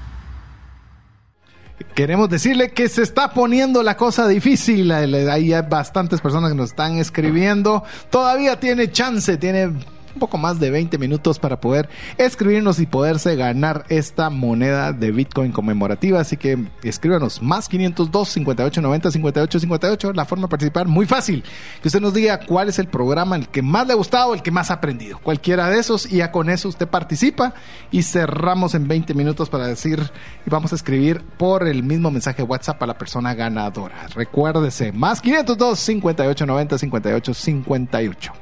Queremos decirle que se está poniendo la cosa difícil. Hay bastantes personas que nos están escribiendo. Todavía tiene chance, tiene un poco más de 20 minutos para poder escribirnos y poderse ganar esta moneda de Bitcoin conmemorativa. Así que escríbanos más 502 58 90 58 58. La forma de participar muy fácil. Que usted nos diga cuál es el programa el que más le ha gustado, el que más ha aprendido. Cualquiera de esos y ya con eso usted participa y cerramos en 20 minutos para decir y vamos a escribir por el mismo mensaje WhatsApp a la persona ganadora. Recuérdese, más 502 58 90 58 58.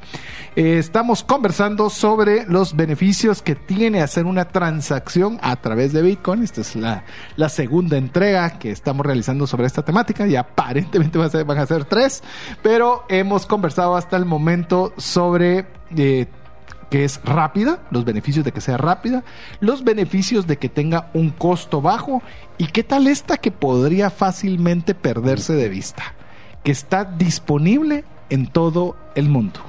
Eh, estamos conversando sobre los beneficios que tiene hacer una transacción a través de Bitcoin. Esta es la, segunda entrega que estamos realizando sobre esta temática y aparentemente van a ser, van a ser tres, pero hemos conversado hasta el momento sobre... eh, que es rápida, los beneficios de que sea rápida, los beneficios de que tenga un costo bajo y qué tal esta que podría fácilmente perderse de vista, que está disponible en todo el mundo.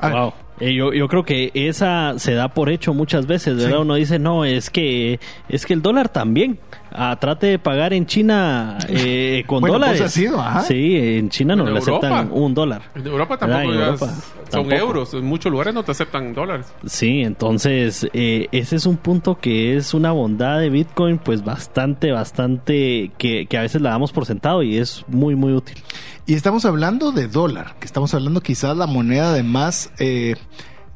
Wow. Eh, yo, yo creo que esa se da por hecho muchas veces, ¿verdad? Sí. Uno dice, no, es que es que el dólar también. Ah, trate de pagar en China eh, con Bueno, dólares. pues ha sido, ajá. Sí, en China no En le aceptan un dólar. En Europa tampoco En Europa son tampoco. euros. En muchos lugares no te aceptan dólares. Sí, entonces eh, ese es un punto que es una bondad de Bitcoin, pues bastante, bastante, que, que a veces la damos por sentado y es muy, muy útil. Y estamos hablando de dólar, que estamos hablando quizás la moneda de más, eh,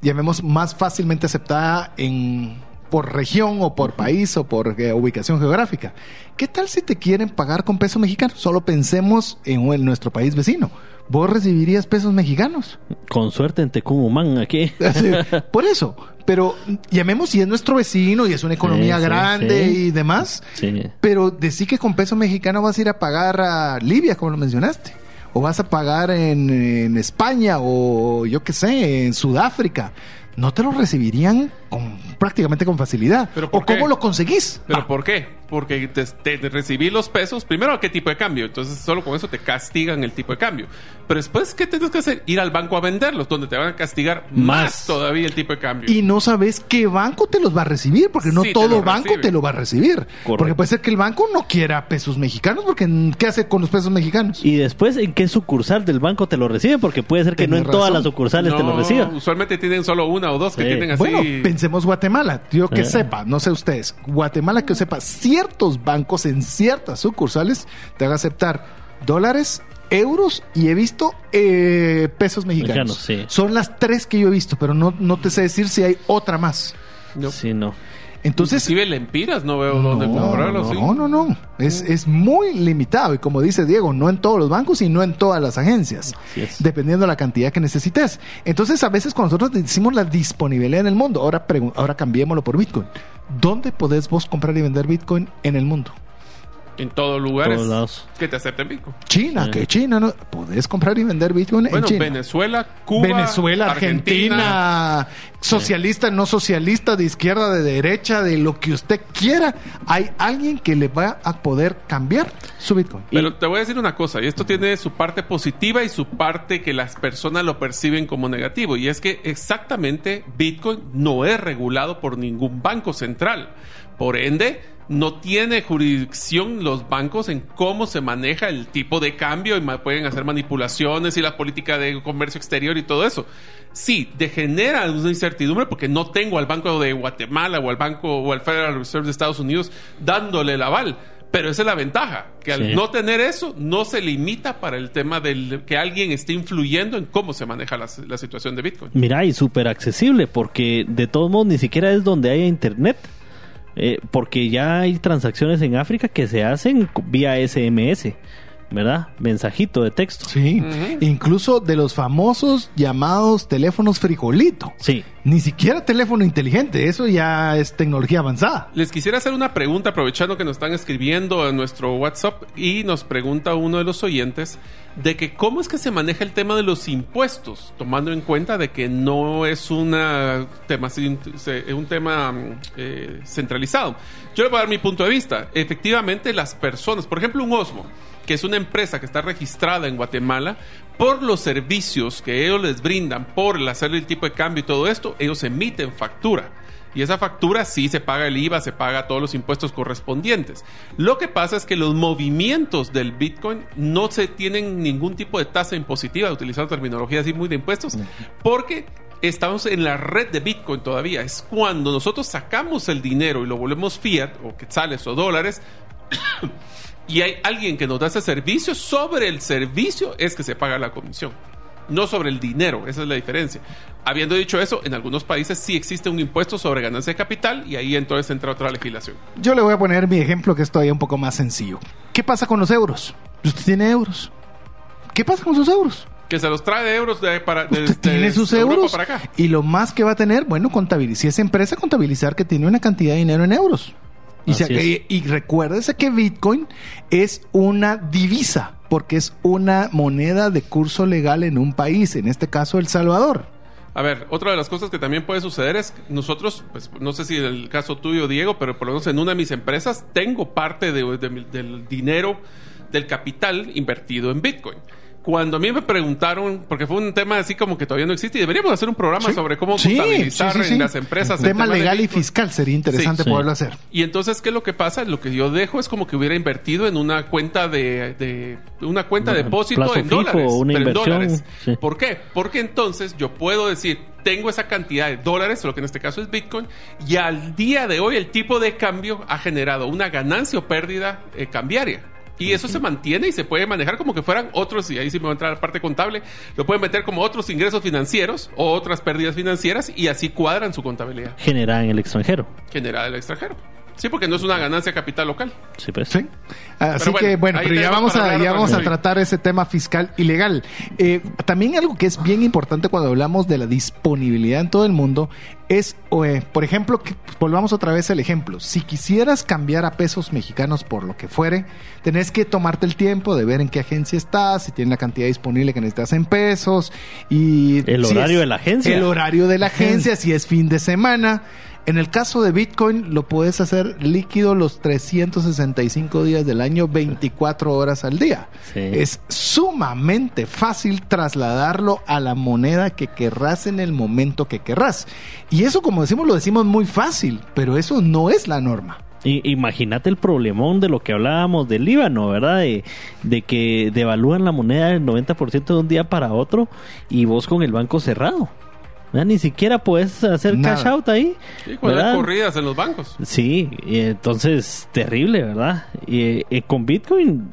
llamemos, más fácilmente aceptada en por región o por país o por eh, ubicación geográfica. ¿Qué tal si te quieren pagar con peso mexicano? Solo pensemos en, en nuestro país vecino. ¿Vos recibirías pesos mexicanos? Con suerte en Tecumumán aquí. Por eso. Pero llamemos si es nuestro vecino y es una economía Sí, grande sí. y demás. Pero decir que con peso mexicano vas a ir a pagar a Libia, como lo mencionaste. O vas a pagar en, en España o yo qué sé, en Sudáfrica. No te lo recibirían con, prácticamente con facilidad. ¿Pero ¿O cómo lo conseguís? ¿Pero Ah, por qué? Porque te, te- te recibí los pesos. Primero, ¿a qué tipo de cambio? Entonces, solo con eso te castigan el tipo de cambio. Pero después, ¿qué tienes que hacer? Ir al banco a venderlos, donde te van a castigar más, Más. todavía el tipo de cambio. y no sabes qué banco te los va a recibir, porque no Sí, te todo lo banco recibe. te lo va a recibir. Porque puede ser que el banco no quiera pesos mexicanos, porque ¿qué hace con los pesos mexicanos? Y después, ¿en qué sucursal del banco te lo recibe? Porque puede ser que no en todas las sucursales te lo reciban. Usualmente tienen solo una o dos que tienen así. Bueno, pensemos Guatemala. Yo que Eh. sepa, no sé ustedes. Guatemala que sepa, ciertos bancos en ciertas sucursales te van a aceptar dólares, euros y he visto eh, pesos mexicanos. Mexicanos, sí. Son las tres que yo he visto, pero no, no te sé decir si hay otra más. No. Sí, no. Entonces, Inclusive lempiras no veo dónde comprarlo. no, sí. no, no, no. Es, es muy limitado. Y como dice Diego, no en todos los bancos y no en todas las agencias. Así es. Dependiendo de la cantidad que necesites. Entonces, a veces cuando nosotros decimos la disponibilidad en el mundo, ahora, ahora cambiémoslo por Bitcoin. ¿Dónde podés vos comprar y vender Bitcoin en el mundo? En todos lugares Todos lados. que te acepten Bitcoin. China, Sí. que China, ¿no? Podés comprar y vender Bitcoin en Bueno, China. Venezuela, Cuba, Venezuela, Argentina, socialista, no socialista, de izquierda, de derecha, de lo que usted quiera, hay alguien que le va a poder cambiar su Bitcoin. Pero te voy a decir una cosa, y esto tiene su parte positiva y su parte que las personas lo perciben como negativo, y es que exactamente Bitcoin no es regulado por ningún banco central. Por ende, no tiene jurisdicción los bancos en cómo se maneja el tipo de cambio y pueden hacer manipulaciones y la política de comercio exterior y todo eso. Sí, degenera una incertidumbre porque no tengo al Banco de Guatemala o al Banco o al Federal Reserve de Estados Unidos dándole el aval. Pero esa es la ventaja, que al Sí. no tener eso, no se limita para el tema del que alguien esté influyendo en cómo se maneja la, la situación de Bitcoin. Mira, y súper accesible, porque de todos modos ni siquiera es donde haya internet. Eh, porque ya hay transacciones en África que se hacen vía SMS, ¿verdad? Mensajito de texto. Sí, incluso de los famosos llamados teléfonos frijolito. Sí. Ni siquiera teléfono inteligente, eso ya es tecnología avanzada. Les quisiera hacer una pregunta aprovechando que nos están escribiendo en nuestro WhatsApp y nos pregunta uno de los oyentes de que cómo es que se maneja el tema de los impuestos, tomando en cuenta de que no es una tema, se- un tema mm, eh, centralizado. Yo le voy a dar mi punto de vista. Efectivamente, las personas, por ejemplo, un Osmo, que es una empresa que está registrada en Guatemala, por los servicios que ellos les brindan, por el hacer el tipo de cambio y todo esto, ellos emiten factura. Y esa factura sí se paga el IVA, se paga todos los impuestos correspondientes. Lo que pasa es que los movimientos del Bitcoin no se tienen ningún tipo de tasa impositiva, utilizando terminología así muy de impuestos, porque estamos en la red de Bitcoin todavía. Es cuando nosotros sacamos el dinero y lo volvemos fiat o quetzales o dólares. Y hay alguien que nos da ese servicio, sobre el servicio es que se paga la comisión. No sobre el dinero, esa es la diferencia. Habiendo dicho eso, en algunos países sí existe un impuesto sobre ganancia de capital y ahí entonces entra otra legislación. Yo le voy a poner mi ejemplo que es todavía un poco más sencillo. ¿Qué pasa con los euros? Usted tiene euros. ¿Qué pasa con sus euros? Que se los trae de euros de, para, de, Usted tiene de sus euros para acá. y lo más que va a tener, bueno, contabilizar, si es empresa, contabilizar que tiene una cantidad de dinero en euros. Y, Así se- y- y recuérdese que Bitcoin es una divisa, porque es una moneda de curso legal en un país, en este caso El Salvador. A ver, otra de las cosas que también puede suceder es que nosotros, pues, no sé si en el caso tuyo, Diego, pero por lo menos en una de mis empresas tengo parte de- del dinero, del capital invertido en Bitcoin. Cuando a mí me preguntaron, porque fue un tema así como que todavía no existe, y deberíamos hacer un programa Sí. sobre cómo Sí, contabilizar sí, sí, sí. en las empresas. el Tema legal y fiscal sería interesante Sí. poderlo hacer. Y entonces, ¿qué es lo que pasa? Lo que yo dejo es como que hubiera invertido en una cuenta de, de- una cuenta de depósito en fijo, dólares. una pero en inversión, dólares. sí. ¿Por qué? Porque entonces yo puedo decir, tengo esa cantidad de dólares, lo que en este caso es Bitcoin, y al día de hoy el tipo de cambio ha generado una ganancia o pérdida eh, cambiaria. Y eso se mantiene y se puede manejar como que fueran otros, y ahí sí me va a entrar la parte contable, lo pueden meter como otros ingresos financieros o otras pérdidas financieras y así cuadran su contabilidad generada en el extranjero. generada del extranjero. Sí, porque no es una ganancia capital local. Sí, pues. Sí. Así Pero que bueno, pero ya vamos a ya vamos a tratar ese tema fiscal y legal. Eh, también algo que es bien importante cuando hablamos de la disponibilidad en todo el mundo es, eh, por ejemplo, que volvamos otra vez al ejemplo. Si quisieras cambiar a pesos mexicanos por lo que fuere, tenés que tomarte el tiempo de ver en qué agencia estás, si tiene la cantidad disponible que necesitas en pesos y El si horario es- de la agencia. El horario de la agencia, si es fin de semana. En el caso de Bitcoin, lo puedes hacer líquido los 365 días del año, 24 horas al día. Sí. Es sumamente fácil trasladarlo a la moneda que querrás en el momento que querrás. Y eso, como decimos, lo decimos muy fácil, pero eso no es la norma. Y- Imagínate el problemón de lo que hablábamos del Líbano, ¿verdad? De, de que devalúan la moneda del 90% de un día para otro y vos con el banco cerrado. ¿Verdad? Ni siquiera puedes hacer Nada. cash out ahí. Sí, cuando hay ¿verdad? corridas en los bancos. Sí, y entonces terrible, ¿verdad? Y, eh, con Bitcoin,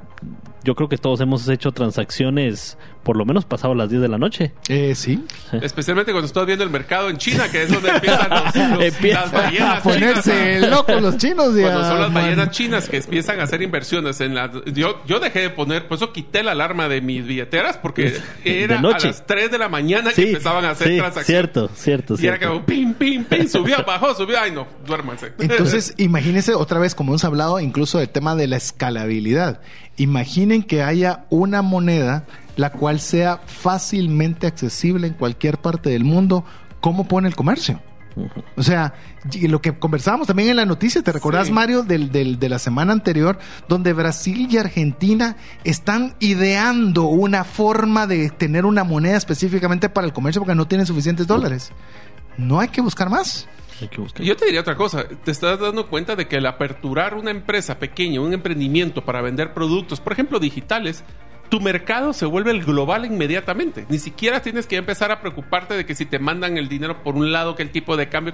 yo creo que todos hemos hecho transacciones por lo menos pasado las 10 de la noche. Eh, sí. Especialmente cuando estás viendo el mercado en China, que es donde empiezan los, los- Empieza las ballenas A ponerse chinas. locos los chinos. y Cuando son las ballenas chinas que empiezan a hacer inversiones en la... Yo, yo dejé de poner, por eso quité la alarma de mis billeteras, porque era noche. a las 3 de la mañana que empezaban a hacer sí, transacciones. Cierto, cierto, Y era cierto. como pim, pim, pim, subió, bajó, subió. Ay, no, duérmanse. Entonces, imagínense otra vez, como hemos hablado incluso del tema de la escalabilidad. Imaginen que haya una moneda la cual sea fácilmente accesible en cualquier parte del mundo. ¿Cómo pone el comercio? O sea, lo que conversábamos también en la noticia, ¿te recordás, Sí. Mario, del, del- de la semana anterior, donde Brasil y Argentina están ideando una forma de tener una moneda específicamente para el comercio porque no tienen suficientes dólares? No hay que buscar más. Yo te diría otra cosa. Te estás dando cuenta de que el aperturar una empresa pequeña, un emprendimiento para vender productos, por ejemplo, digitales, tu mercado se vuelve el global inmediatamente. Ni siquiera tienes que empezar a preocuparte de que si te mandan el dinero por un lado, que el tipo de cambio.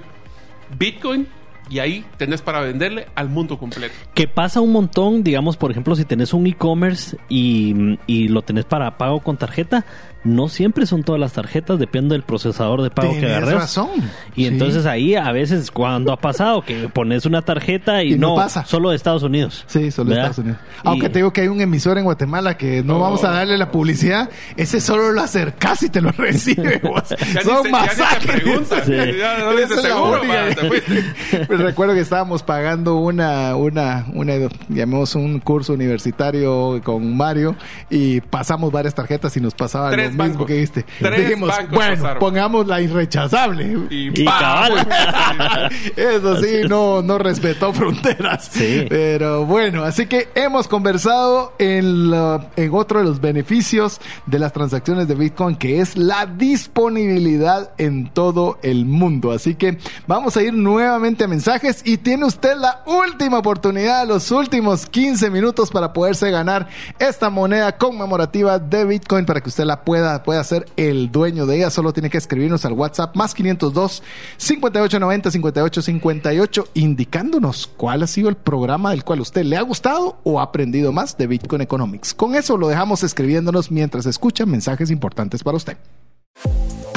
Bitcoin, y ahí tenés para venderle al mundo completo. Que pasa un montón, digamos, por ejemplo, si tenés un e-commerce y, y lo tenés para pago con tarjeta, no siempre son todas las tarjetas, depende del procesador de pago que agarres. razón. Y Sí. entonces ahí a veces cuando ha pasado que pones una tarjeta y, Y no no, pasa. solo de Estados Unidos. Sí, solo ¿verdad? Estados Unidos. Y- Aunque te digo que hay un emisor en Guatemala que no Oh. vamos a darle la publicidad, ese solo lo acercas y te lo recibe. Son se- ya ni te masacres. Sí. Ya no seguro, te fuiste. Recuerdo que estábamos pagando una, una, una, llamemos un curso universitario con Mario y pasamos varias tarjetas y nos pasaba Tres lo mismo bancos. que viste. Tres Dijimos, bueno, pasaron. pongamos la irrechazable. Y, Y. Eso sí, no, no respetó fronteras. Sí. Pero bueno, así que hemos conversado en, la- en otro de los beneficios de las transacciones de Bitcoin, que es la disponibilidad en todo el mundo. Así que vamos a ir nuevamente a mencionar y tiene usted la última oportunidad, los últimos 15 minutos para poderse ganar esta moneda conmemorativa de Bitcoin para que usted la pueda, pueda ser el dueño de ella. Solo tiene que escribirnos al WhatsApp más 502 5890 5858 indicándonos cuál ha sido el programa del cual usted le ha gustado o ha aprendido más de Bitcoin Economics. Con eso lo dejamos escribiéndonos mientras escucha mensajes importantes para usted.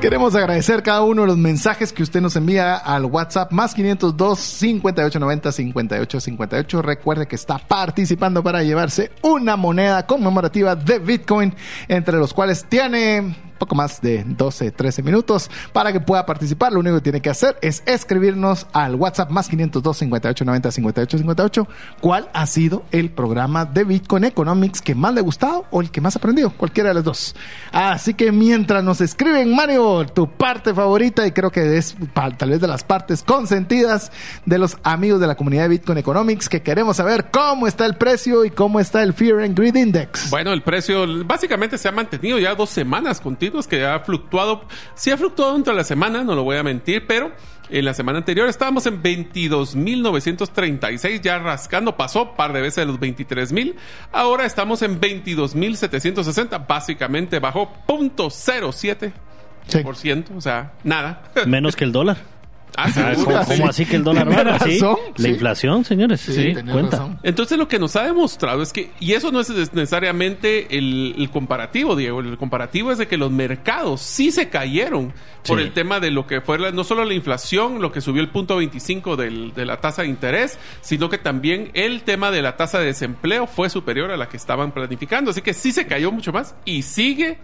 Queremos agradecer cada uno de los mensajes que usted nos envía al WhatsApp más 502 5890 5858. Recuerde que está participando para llevarse una moneda conmemorativa de Bitcoin, entre los cuales tiene poco más de 12, 13 minutos para que pueda participar. Lo único que tiene que hacer es escribirnos al WhatsApp más 502 58 90 58 58 cuál ha sido el programa de Bitcoin Economics que más le ha gustado o el que más ha aprendido, cualquiera de los dos. Así que mientras nos escriben, Mario, tu parte favorita y creo que es tal vez de las partes consentidas de los amigos de la comunidad de Bitcoin Economics que queremos saber cómo está el precio y cómo está el Fear and Greed Index. Bueno, el precio básicamente se ha mantenido ya dos semanas continuas que ha fluctuado. Sí ha fluctuado entre la semana, no lo voy a mentir, pero en la semana anterior estábamos en 22.936, ya rascando, pasó par de veces de los 23.000. Ahora estamos en 22.760, básicamente bajó 0.07%, o sea, nada. Menos que el dólar. Ah, Ah, ¿Cómo, sí. cómo así que el dólar baja? Sí, La sí. inflación, señores. Sí, cuenta. razón. Entonces lo que nos ha demostrado es que, y eso no es necesariamente el, el comparativo, Diego, el comparativo es de que los mercados sí se cayeron por Sí. el tema de lo que fue la- no solo la inflación, lo que subió el punto 25 del- de la tasa de interés, sino que también el tema de la tasa de desempleo fue superior a la que estaban planificando. Así que sí se cayó mucho más y sigue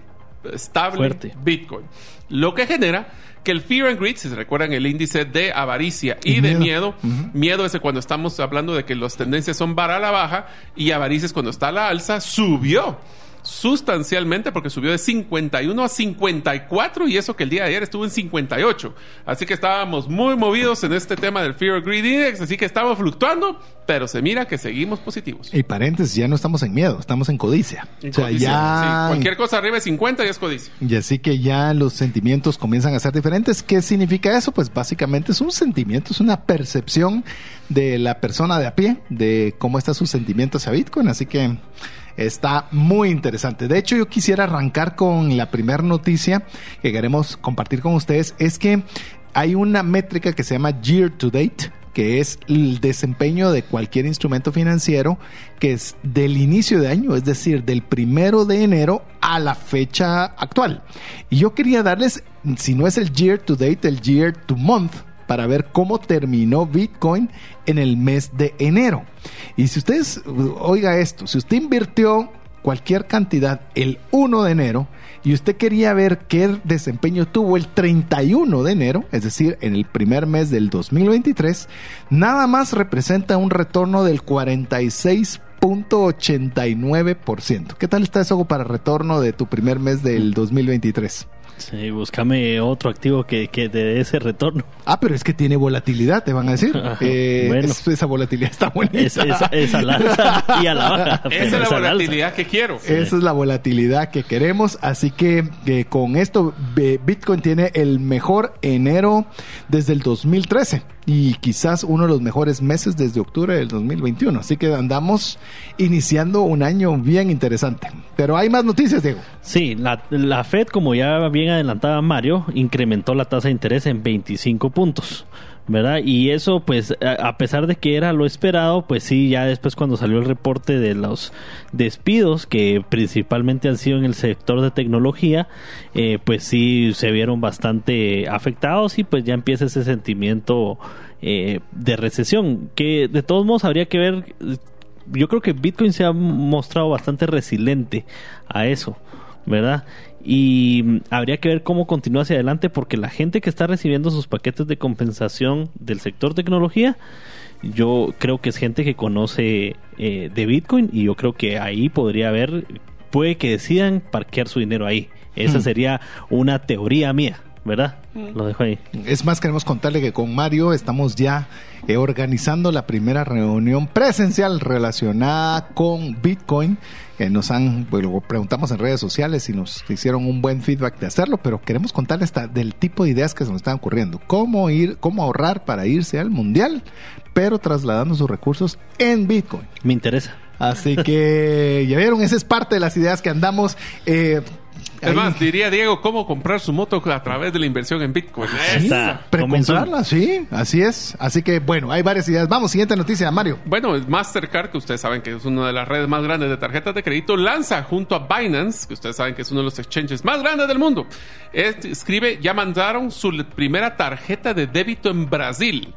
estable Fuerte. Bitcoin. Lo que genera que el fear and greed, si se recuerdan el índice de avaricia y, Y de miedo. miedo, miedo es cuando estamos hablando de que las tendencias son para la baja y avaricia es cuando está a la alza, subió sustancialmente porque subió de 51 a 54 y eso que el día de ayer estuvo en 58. Así que estábamos muy movidos en este tema del Fear of Greed Index, así que estamos fluctuando, pero se mira que seguimos positivos. Y paréntesis, ya no estamos en miedo, estamos en codicia. En o sea, codicia, ya sí. Cualquier cosa arriba de 50 ya es codicia. Y así que ya los sentimientos comienzan a ser diferentes. ¿Qué significa eso? Pues básicamente es un sentimiento, es una percepción de la persona de a pie, de cómo está su sentimiento hacia Bitcoin. Así que está muy interesante. De hecho, yo quisiera arrancar con la primera noticia que queremos compartir con ustedes. Es que hay una métrica que se llama Year to Date que es el desempeño de cualquier instrumento financiero que es del inicio de año, es decir, del primero de enero a la fecha actual. Y yo quería darles, si no es el year to date, el year to month, para ver cómo terminó Bitcoin en el mes de enero. Y si ustedes, oiga esto, si usted invirtió cualquier cantidad el 1 de enero y usted quería ver qué desempeño tuvo el 31 de enero, es decir, en el primer mes del 2023, nada más representa un retorno del 46.89%. ¿Qué tal está eso para retorno de tu primer mes del 2023? Sí, búscame otro activo que, que de ese retorno. Ah, pero es que tiene volatilidad, te van a decir. Eh, bueno. es- esa volatilidad está bonita. Es, es, es al alza y a la baja. pero Esa es la alza. volatilidad que quiero. Esa es la volatilidad que queremos. Así que eh, con esto, Bitcoin tiene el mejor enero desde el 2013 y quizás uno de los mejores meses desde octubre del 2021. Así que andamos iniciando un año bien interesante. Pero hay más noticias, Diego. Sí, la, la Fed, como ya bien adelantaba Mario, incrementó la tasa de interés en 25 puntos. ¿Verdad? Y eso, pues, a pesar de que era lo esperado, pues sí, ya después cuando salió el reporte de los despidos, que principalmente han sido en el sector de tecnología, eh, pues sí se vieron bastante afectados y pues ya empieza ese sentimiento eh, de recesión, que de todos modos habría que ver, yo creo que Bitcoin se ha mostrado bastante resiliente a eso. ¿Verdad? Y mm, habría que ver cómo continúa hacia adelante porque la gente que está recibiendo sus paquetes de compensación del sector tecnología, yo creo que es gente que conoce eh, de Bitcoin y yo creo que ahí podría haber, puede que decidan parquear su dinero ahí. Esa Hmm. sería una teoría mía, ¿verdad? Lo dejo ahí. Es más, queremos contarle que con Mario estamos ya eh, organizando la primera reunión presencial relacionada con Bitcoin. Que nos han, pues, lo preguntamos en redes sociales y nos hicieron un buen feedback de hacerlo, pero queremos contarles del tipo de ideas que se nos están ocurriendo. Cómo ir, cómo ahorrar para irse al mundial, pero trasladando sus recursos en Bitcoin. Me interesa. Así que ya vieron, esa es parte de las ideas que andamos. eh, Es más, diría Diego, cómo comprar su moto a través de la inversión en Bitcoin. Sí, precomprarla, sí, así es. Así que bueno, hay varias ideas. Vamos, siguiente noticia, Mario. Bueno, Mastercard, que ustedes saben que es una de las redes más grandes de tarjetas de crédito, lanza junto a Binance, que ustedes saben que es uno de los exchanges más grandes del mundo. Es- escribe, ya mandaron su primera tarjeta de débito en Brasil.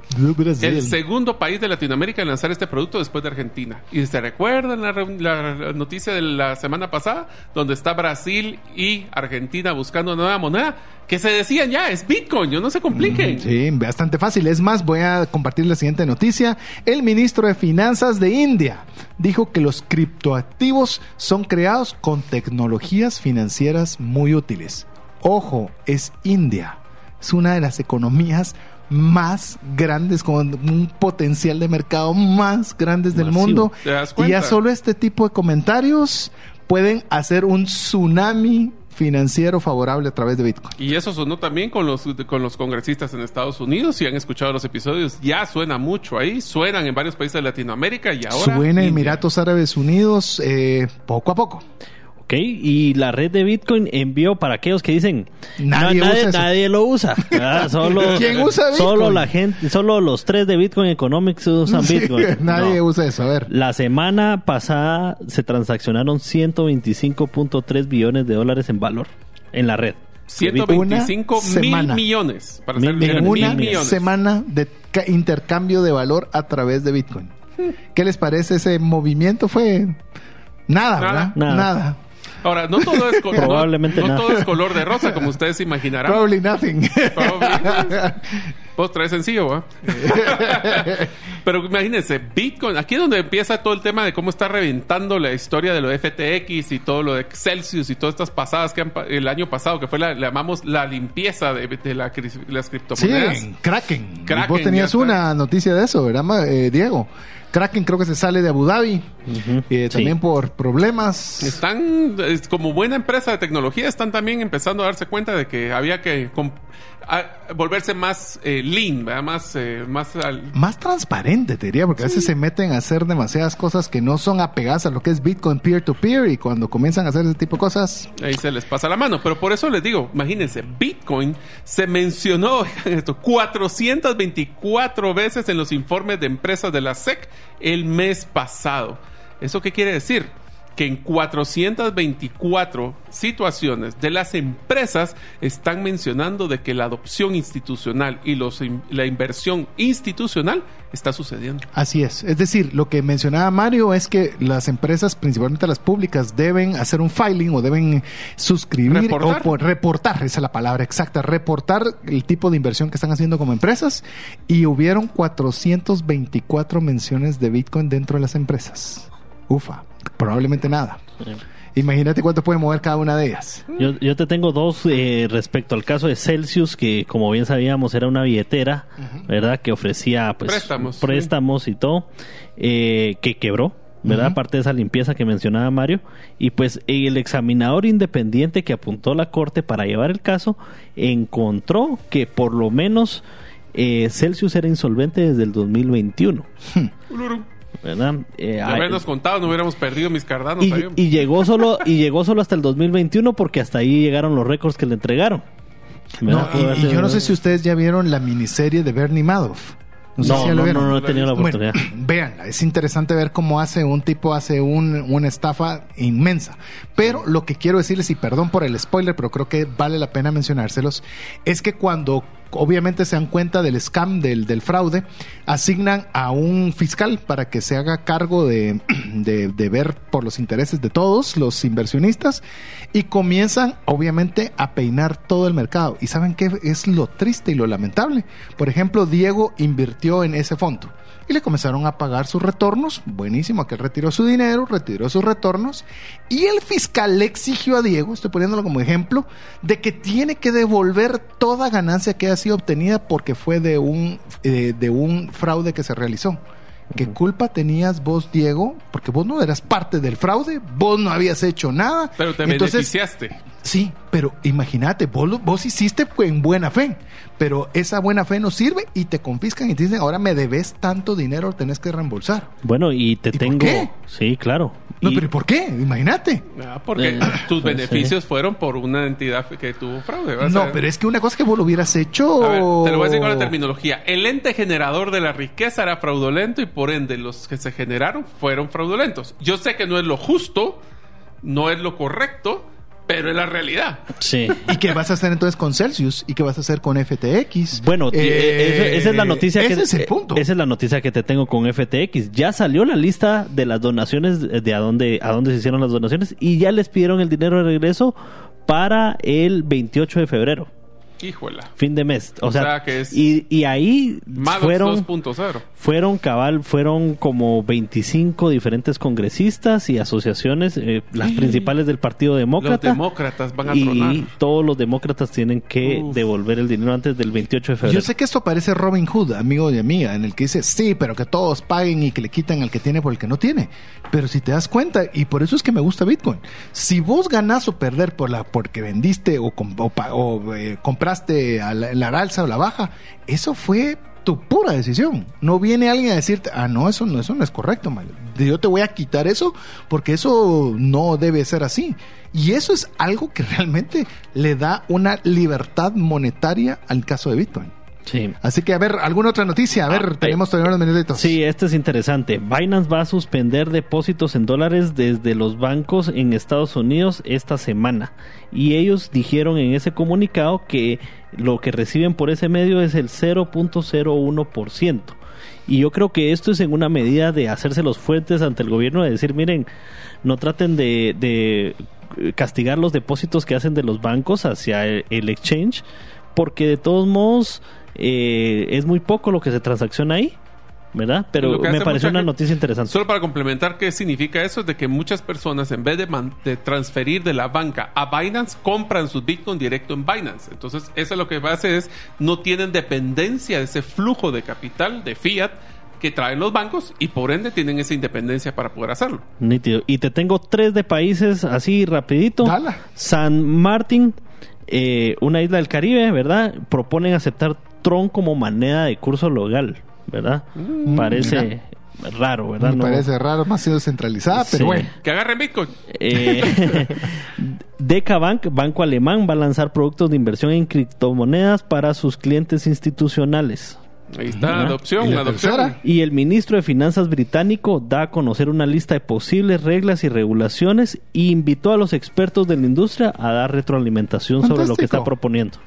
El segundo país de Latinoamérica en lanzar este producto después de Argentina. Y se recuerdan la, re- la- la noticia de la semana pasada, donde está Brasil y Argentina buscando nueva moneda, que se decían ya, es Bitcoin, yo no se compliquen. Sí, bastante fácil. Es más, voy a compartir la siguiente noticia. El ministro de Finanzas de India dijo que los criptoactivos son creados con tecnologías financieras muy útiles. Ojo, es India. Es una de las economías más grandes, con un potencial de mercado más grandes del Masivo. mundo. ¿Te das Y ya solo este tipo de comentarios pueden hacer un tsunami financiero favorable a través de Bitcoin. Y eso sonó también con los, con los congresistas en Estados Unidos. Si han escuchado los episodios, ya suena mucho ahí. Suenan en varios países de Latinoamérica y ahora. Suena India. Emiratos Árabes Unidos eh, poco a poco. Ok, y la red de Bitcoin envió para aquellos que dicen Nadie "No, usa eso". nadie lo usa. ¿verdad? Solo, ¿Quién usa Bitcoin? Solo la gente, solo los tres de Bitcoin Economics usan Sí, Bitcoin. nadie No. usa eso. A ver. La semana pasada se transaccionaron 125.3 billones de dólares en valor en la red. 125 Una semana. mil millones. Para Mil ser millones. Mil una millones. semana de ca- intercambio de valor a través de Bitcoin. ¿Qué les parece ese movimiento? Fue nada, Nada. ¿verdad? Nada. Nada. Ahora, no todo es, co- no- Probablemente no nada. todo es color de rosa, como ustedes imaginarán. Probably nothing. Probably. Vos traes sencillo, ¿va? Pero imagínense, Bitcoin, aquí es donde empieza todo el tema de cómo está reventando la historia de lo de FTX y todo lo de Celsius y todas estas pasadas que han, el año pasado, que fue la, le llamamos la limpieza de, de la las Sí, criptomonedas. en Kraken. Kraken, Vos tenías una noticia de eso, ¿verdad, eh, Diego? Kraken creo que se sale de Abu Dhabi. Eh, Sí. También por problemas. Están, es- como buena empresa de tecnología, están también empezando a darse cuenta de que había que a- volverse más eh, lean, ¿verdad? Más, eh, más al- más transparente, te diría, porque a veces se meten a hacer demasiadas cosas que no son apegadas a lo que es Bitcoin peer-to-peer y cuando comienzan a hacer ese tipo de cosas, Ahí se les pasa la mano. Pero por eso les digo, imagínense, Bitcoin se mencionó esto, 424 veces en los informes de empresas de la SEC el mes pasado. ¿Eso qué quiere decir? Que en 424 situaciones de las empresas están mencionando de que la adopción institucional y los, la inversión institucional está sucediendo. así es. Es decir, lo que mencionaba Mario es que las empresas, principalmente las públicas, deben hacer un filing o deben suscribir Reportar. o por- reportar, esa es la palabra exacta, reportar el tipo de inversión que están haciendo como empresas y hubieron 424 menciones de Bitcoin dentro de las empresas. Ufa, probablemente nada. Imagínate cuánto puede mover cada una de ellas. Yo, yo te tengo dos eh, respecto al caso de Celsius, que como bien sabíamos era una billetera, ¿verdad? Que ofrecía pues, Préstamos, préstamos y todo, eh, que quebró. ¿verdad? Ujú. Aparte de esa limpieza que mencionaba Mario. Y pues el examinador independiente que apuntó la corte para llevar el caso encontró que por lo menos eh, Celsius era insolvente desde el 2021. ¿Verdad? Eh, habernos contado, no hubiéramos perdido mis cardanos. y, llegó solo y llegó solo hasta el 2021 porque hasta ahí llegaron los récords que le entregaron y- yo no sé si ustedes ya vieron la miniserie de Bernie Madoff. No, si ya no, lo no, no he tenido la Bueno, oportunidad. véanla, es interesante ver cómo hace un tipo, hace un, una estafa inmensa. Pero lo que quiero decirles, y perdón por el spoiler, pero creo que vale la pena mencionárselos, es que cuando obviamente se dan cuenta del scam, del, del fraude, asignan a un fiscal para que se haga cargo de, de, de ver por los intereses de todos los inversionistas y comienzan obviamente a peinar todo el mercado. ¿Y saben qué es lo triste y lo lamentable? Por ejemplo, Diego invirtió en ese fondo y le comenzaron a pagar sus retornos. Buenísimo, que él retiró su dinero, retiró sus retornos. Y el fiscal le exigió a Diego, estoy poniéndolo como ejemplo, de que tiene que devolver toda ganancia que haya sido obtenida porque fue de un, eh, de un fraude que se realizó. ¿Qué culpa tenías vos, Diego? Porque vos no eras parte del fraude, vos no habías hecho nada. Pero te Entonces, beneficiaste. Sí, pero imagínate, vos, vos hiciste en buena fe, pero esa buena fe no sirve y te confiscan y te dicen, ahora me debes tanto dinero, tenés que reembolsar. Bueno, y te ¿Y por tengo. qué? Sí, claro. No, Y- pero ¿por qué? Imagínate. Ah, porque Eh, tus pues, beneficios fueron por una entidad que tuvo fraude. No, pero es que una cosa que vos lo hubieras hecho... A ver, te lo voy a decir con la terminología. El ente generador de la riqueza era fraudulento y por ende los que se generaron fueron fraudulentos. Yo sé que no es lo justo, no es lo correcto, pero es la realidad. Sí. ¿Y qué vas a hacer entonces con Celsius? ¿Y qué vas a hacer con FTX? Bueno, ti- Eh, esa, esa es la noticia ese que es el punto. esa es la noticia que te tengo con FTX. Ya salió la lista de las donaciones de a dónde a dónde se hicieron las donaciones y ya les pidieron el dinero de regreso para el 28 de febrero, Híjola. fin de mes. O, O sea, sea, que es y, y ahí Maddox fueron 2.0. fueron cabal, fueron como 25 diferentes congresistas y asociaciones, eh, las principales del Partido Los Demócrata. demócratas van a tronar. y todos los demócratas tienen que Uf. devolver el dinero antes del 28 de febrero. Yo sé que esto parece Robin Hood, amigo de amiga, en el que dice, sí, pero que todos paguen y que le quitan al que tiene por el que no tiene. Pero si te das cuenta, y por eso es que me gusta Bitcoin, si vos ganás o perder por la, porque vendiste o, eh, compraste a la, la alza o la baja, eso fue tu pura decisión. No viene alguien a decirte, ah, no, eso no, eso no es correcto, Mario. Yo te voy a quitar eso porque eso no debe ser así. Y eso es algo que realmente le da una libertad monetaria al caso de Bitcoin. Sí. Así que, a ver, ¿alguna otra noticia? A ver, Ah, tenemos todavía unos minutitos. Sí, este es interesante. Binance va a suspender depósitos en dólares desde los bancos en Estados Unidos esta semana. Y ellos dijeron en ese comunicado que lo que reciben por ese medio es el 0.01%. Y yo creo que esto es en una medida de hacerse los fuertes ante el gobierno, de decir, miren, no traten de, de castigar los depósitos que hacen de los bancos hacia el, el exchange, porque de todos modos eh, es muy poco lo que se transacciona ahí, ¿verdad? Pero me pareció una gente- noticia interesante. Solo para complementar qué significa eso, es de que muchas personas en vez de, man- de transferir de la banca a Binance, compran sus Bitcoin directo en Binance. Entonces, eso lo que hace es, no tienen dependencia de ese flujo de capital, de fiat, que traen los bancos y por ende tienen esa independencia para poder hacerlo. Nítido. Y te tengo tres de países así rapidito. Dala. San Martín, eh, una isla del Caribe, ¿verdad? Proponen aceptar Tron como moneda de curso local, ¿verdad? Parece raro, ¿verdad? Me No- parece raro, más sido centralizada, pero bueno. Que agarren Bitcoin. Eh, Decabank, banco alemán, va a lanzar productos de inversión en criptomonedas para sus clientes institucionales. Ahí está, Ajá. adopción, ¿Y la adopción. tercera? Y el ministro de Finanzas británico da a conocer una lista de posibles reglas y regulaciones e invitó a los expertos de la industria a dar retroalimentación sobre lo que está proponiendo.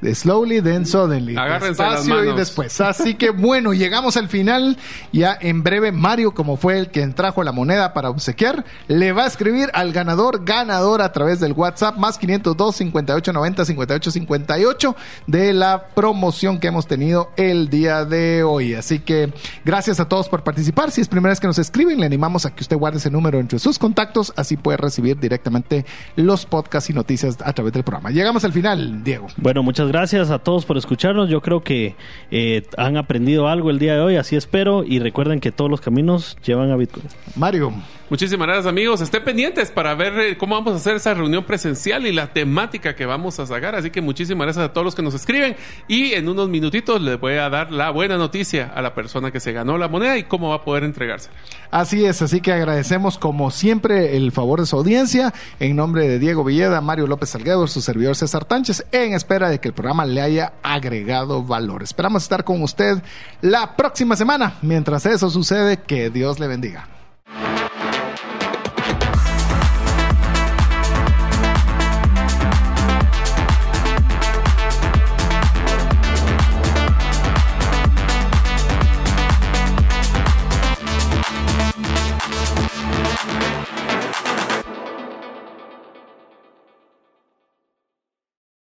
De slowly, then suddenly. Agárrense las Despacio y después. Así que bueno, llegamos al final. Ya en breve, Mario, como fue el que trajo la moneda para obsequiar, le va a escribir al ganador, ganador a través del WhatsApp más 502 5890 5858 de la promoción que hemos tenido el día de hoy. Así que gracias a todos por participar. Si es primera vez que nos escriben, le animamos a que usted guarde ese número entre sus contactos. Así puede recibir directamente los podcasts y noticias a través del programa. Llegamos al final, Diego. Bueno, muchas gracias a todos por escucharnos. Yo creo que eh, han aprendido algo el día de hoy, así espero. Y recuerden que todos los caminos llevan a Bitcoin. Mario. Muchísimas gracias amigos. Estén pendientes para ver eh, cómo vamos a hacer esa reunión presencial y la temática que vamos a sacar. Así que muchísimas gracias a todos los que nos escriben. Y en unos minutitos les voy a dar la buena noticia a la persona que se ganó la moneda y cómo va a poder entregársela. Así es, así que agradecemos como siempre el favor de su audiencia. En nombre de Diego Villeda, Mario López Salguero, su servidor César Tánchez, en espera de que el programa le haya agregado valor. Esperamos estar con usted la próxima semana. Mientras eso sucede, que Dios le bendiga.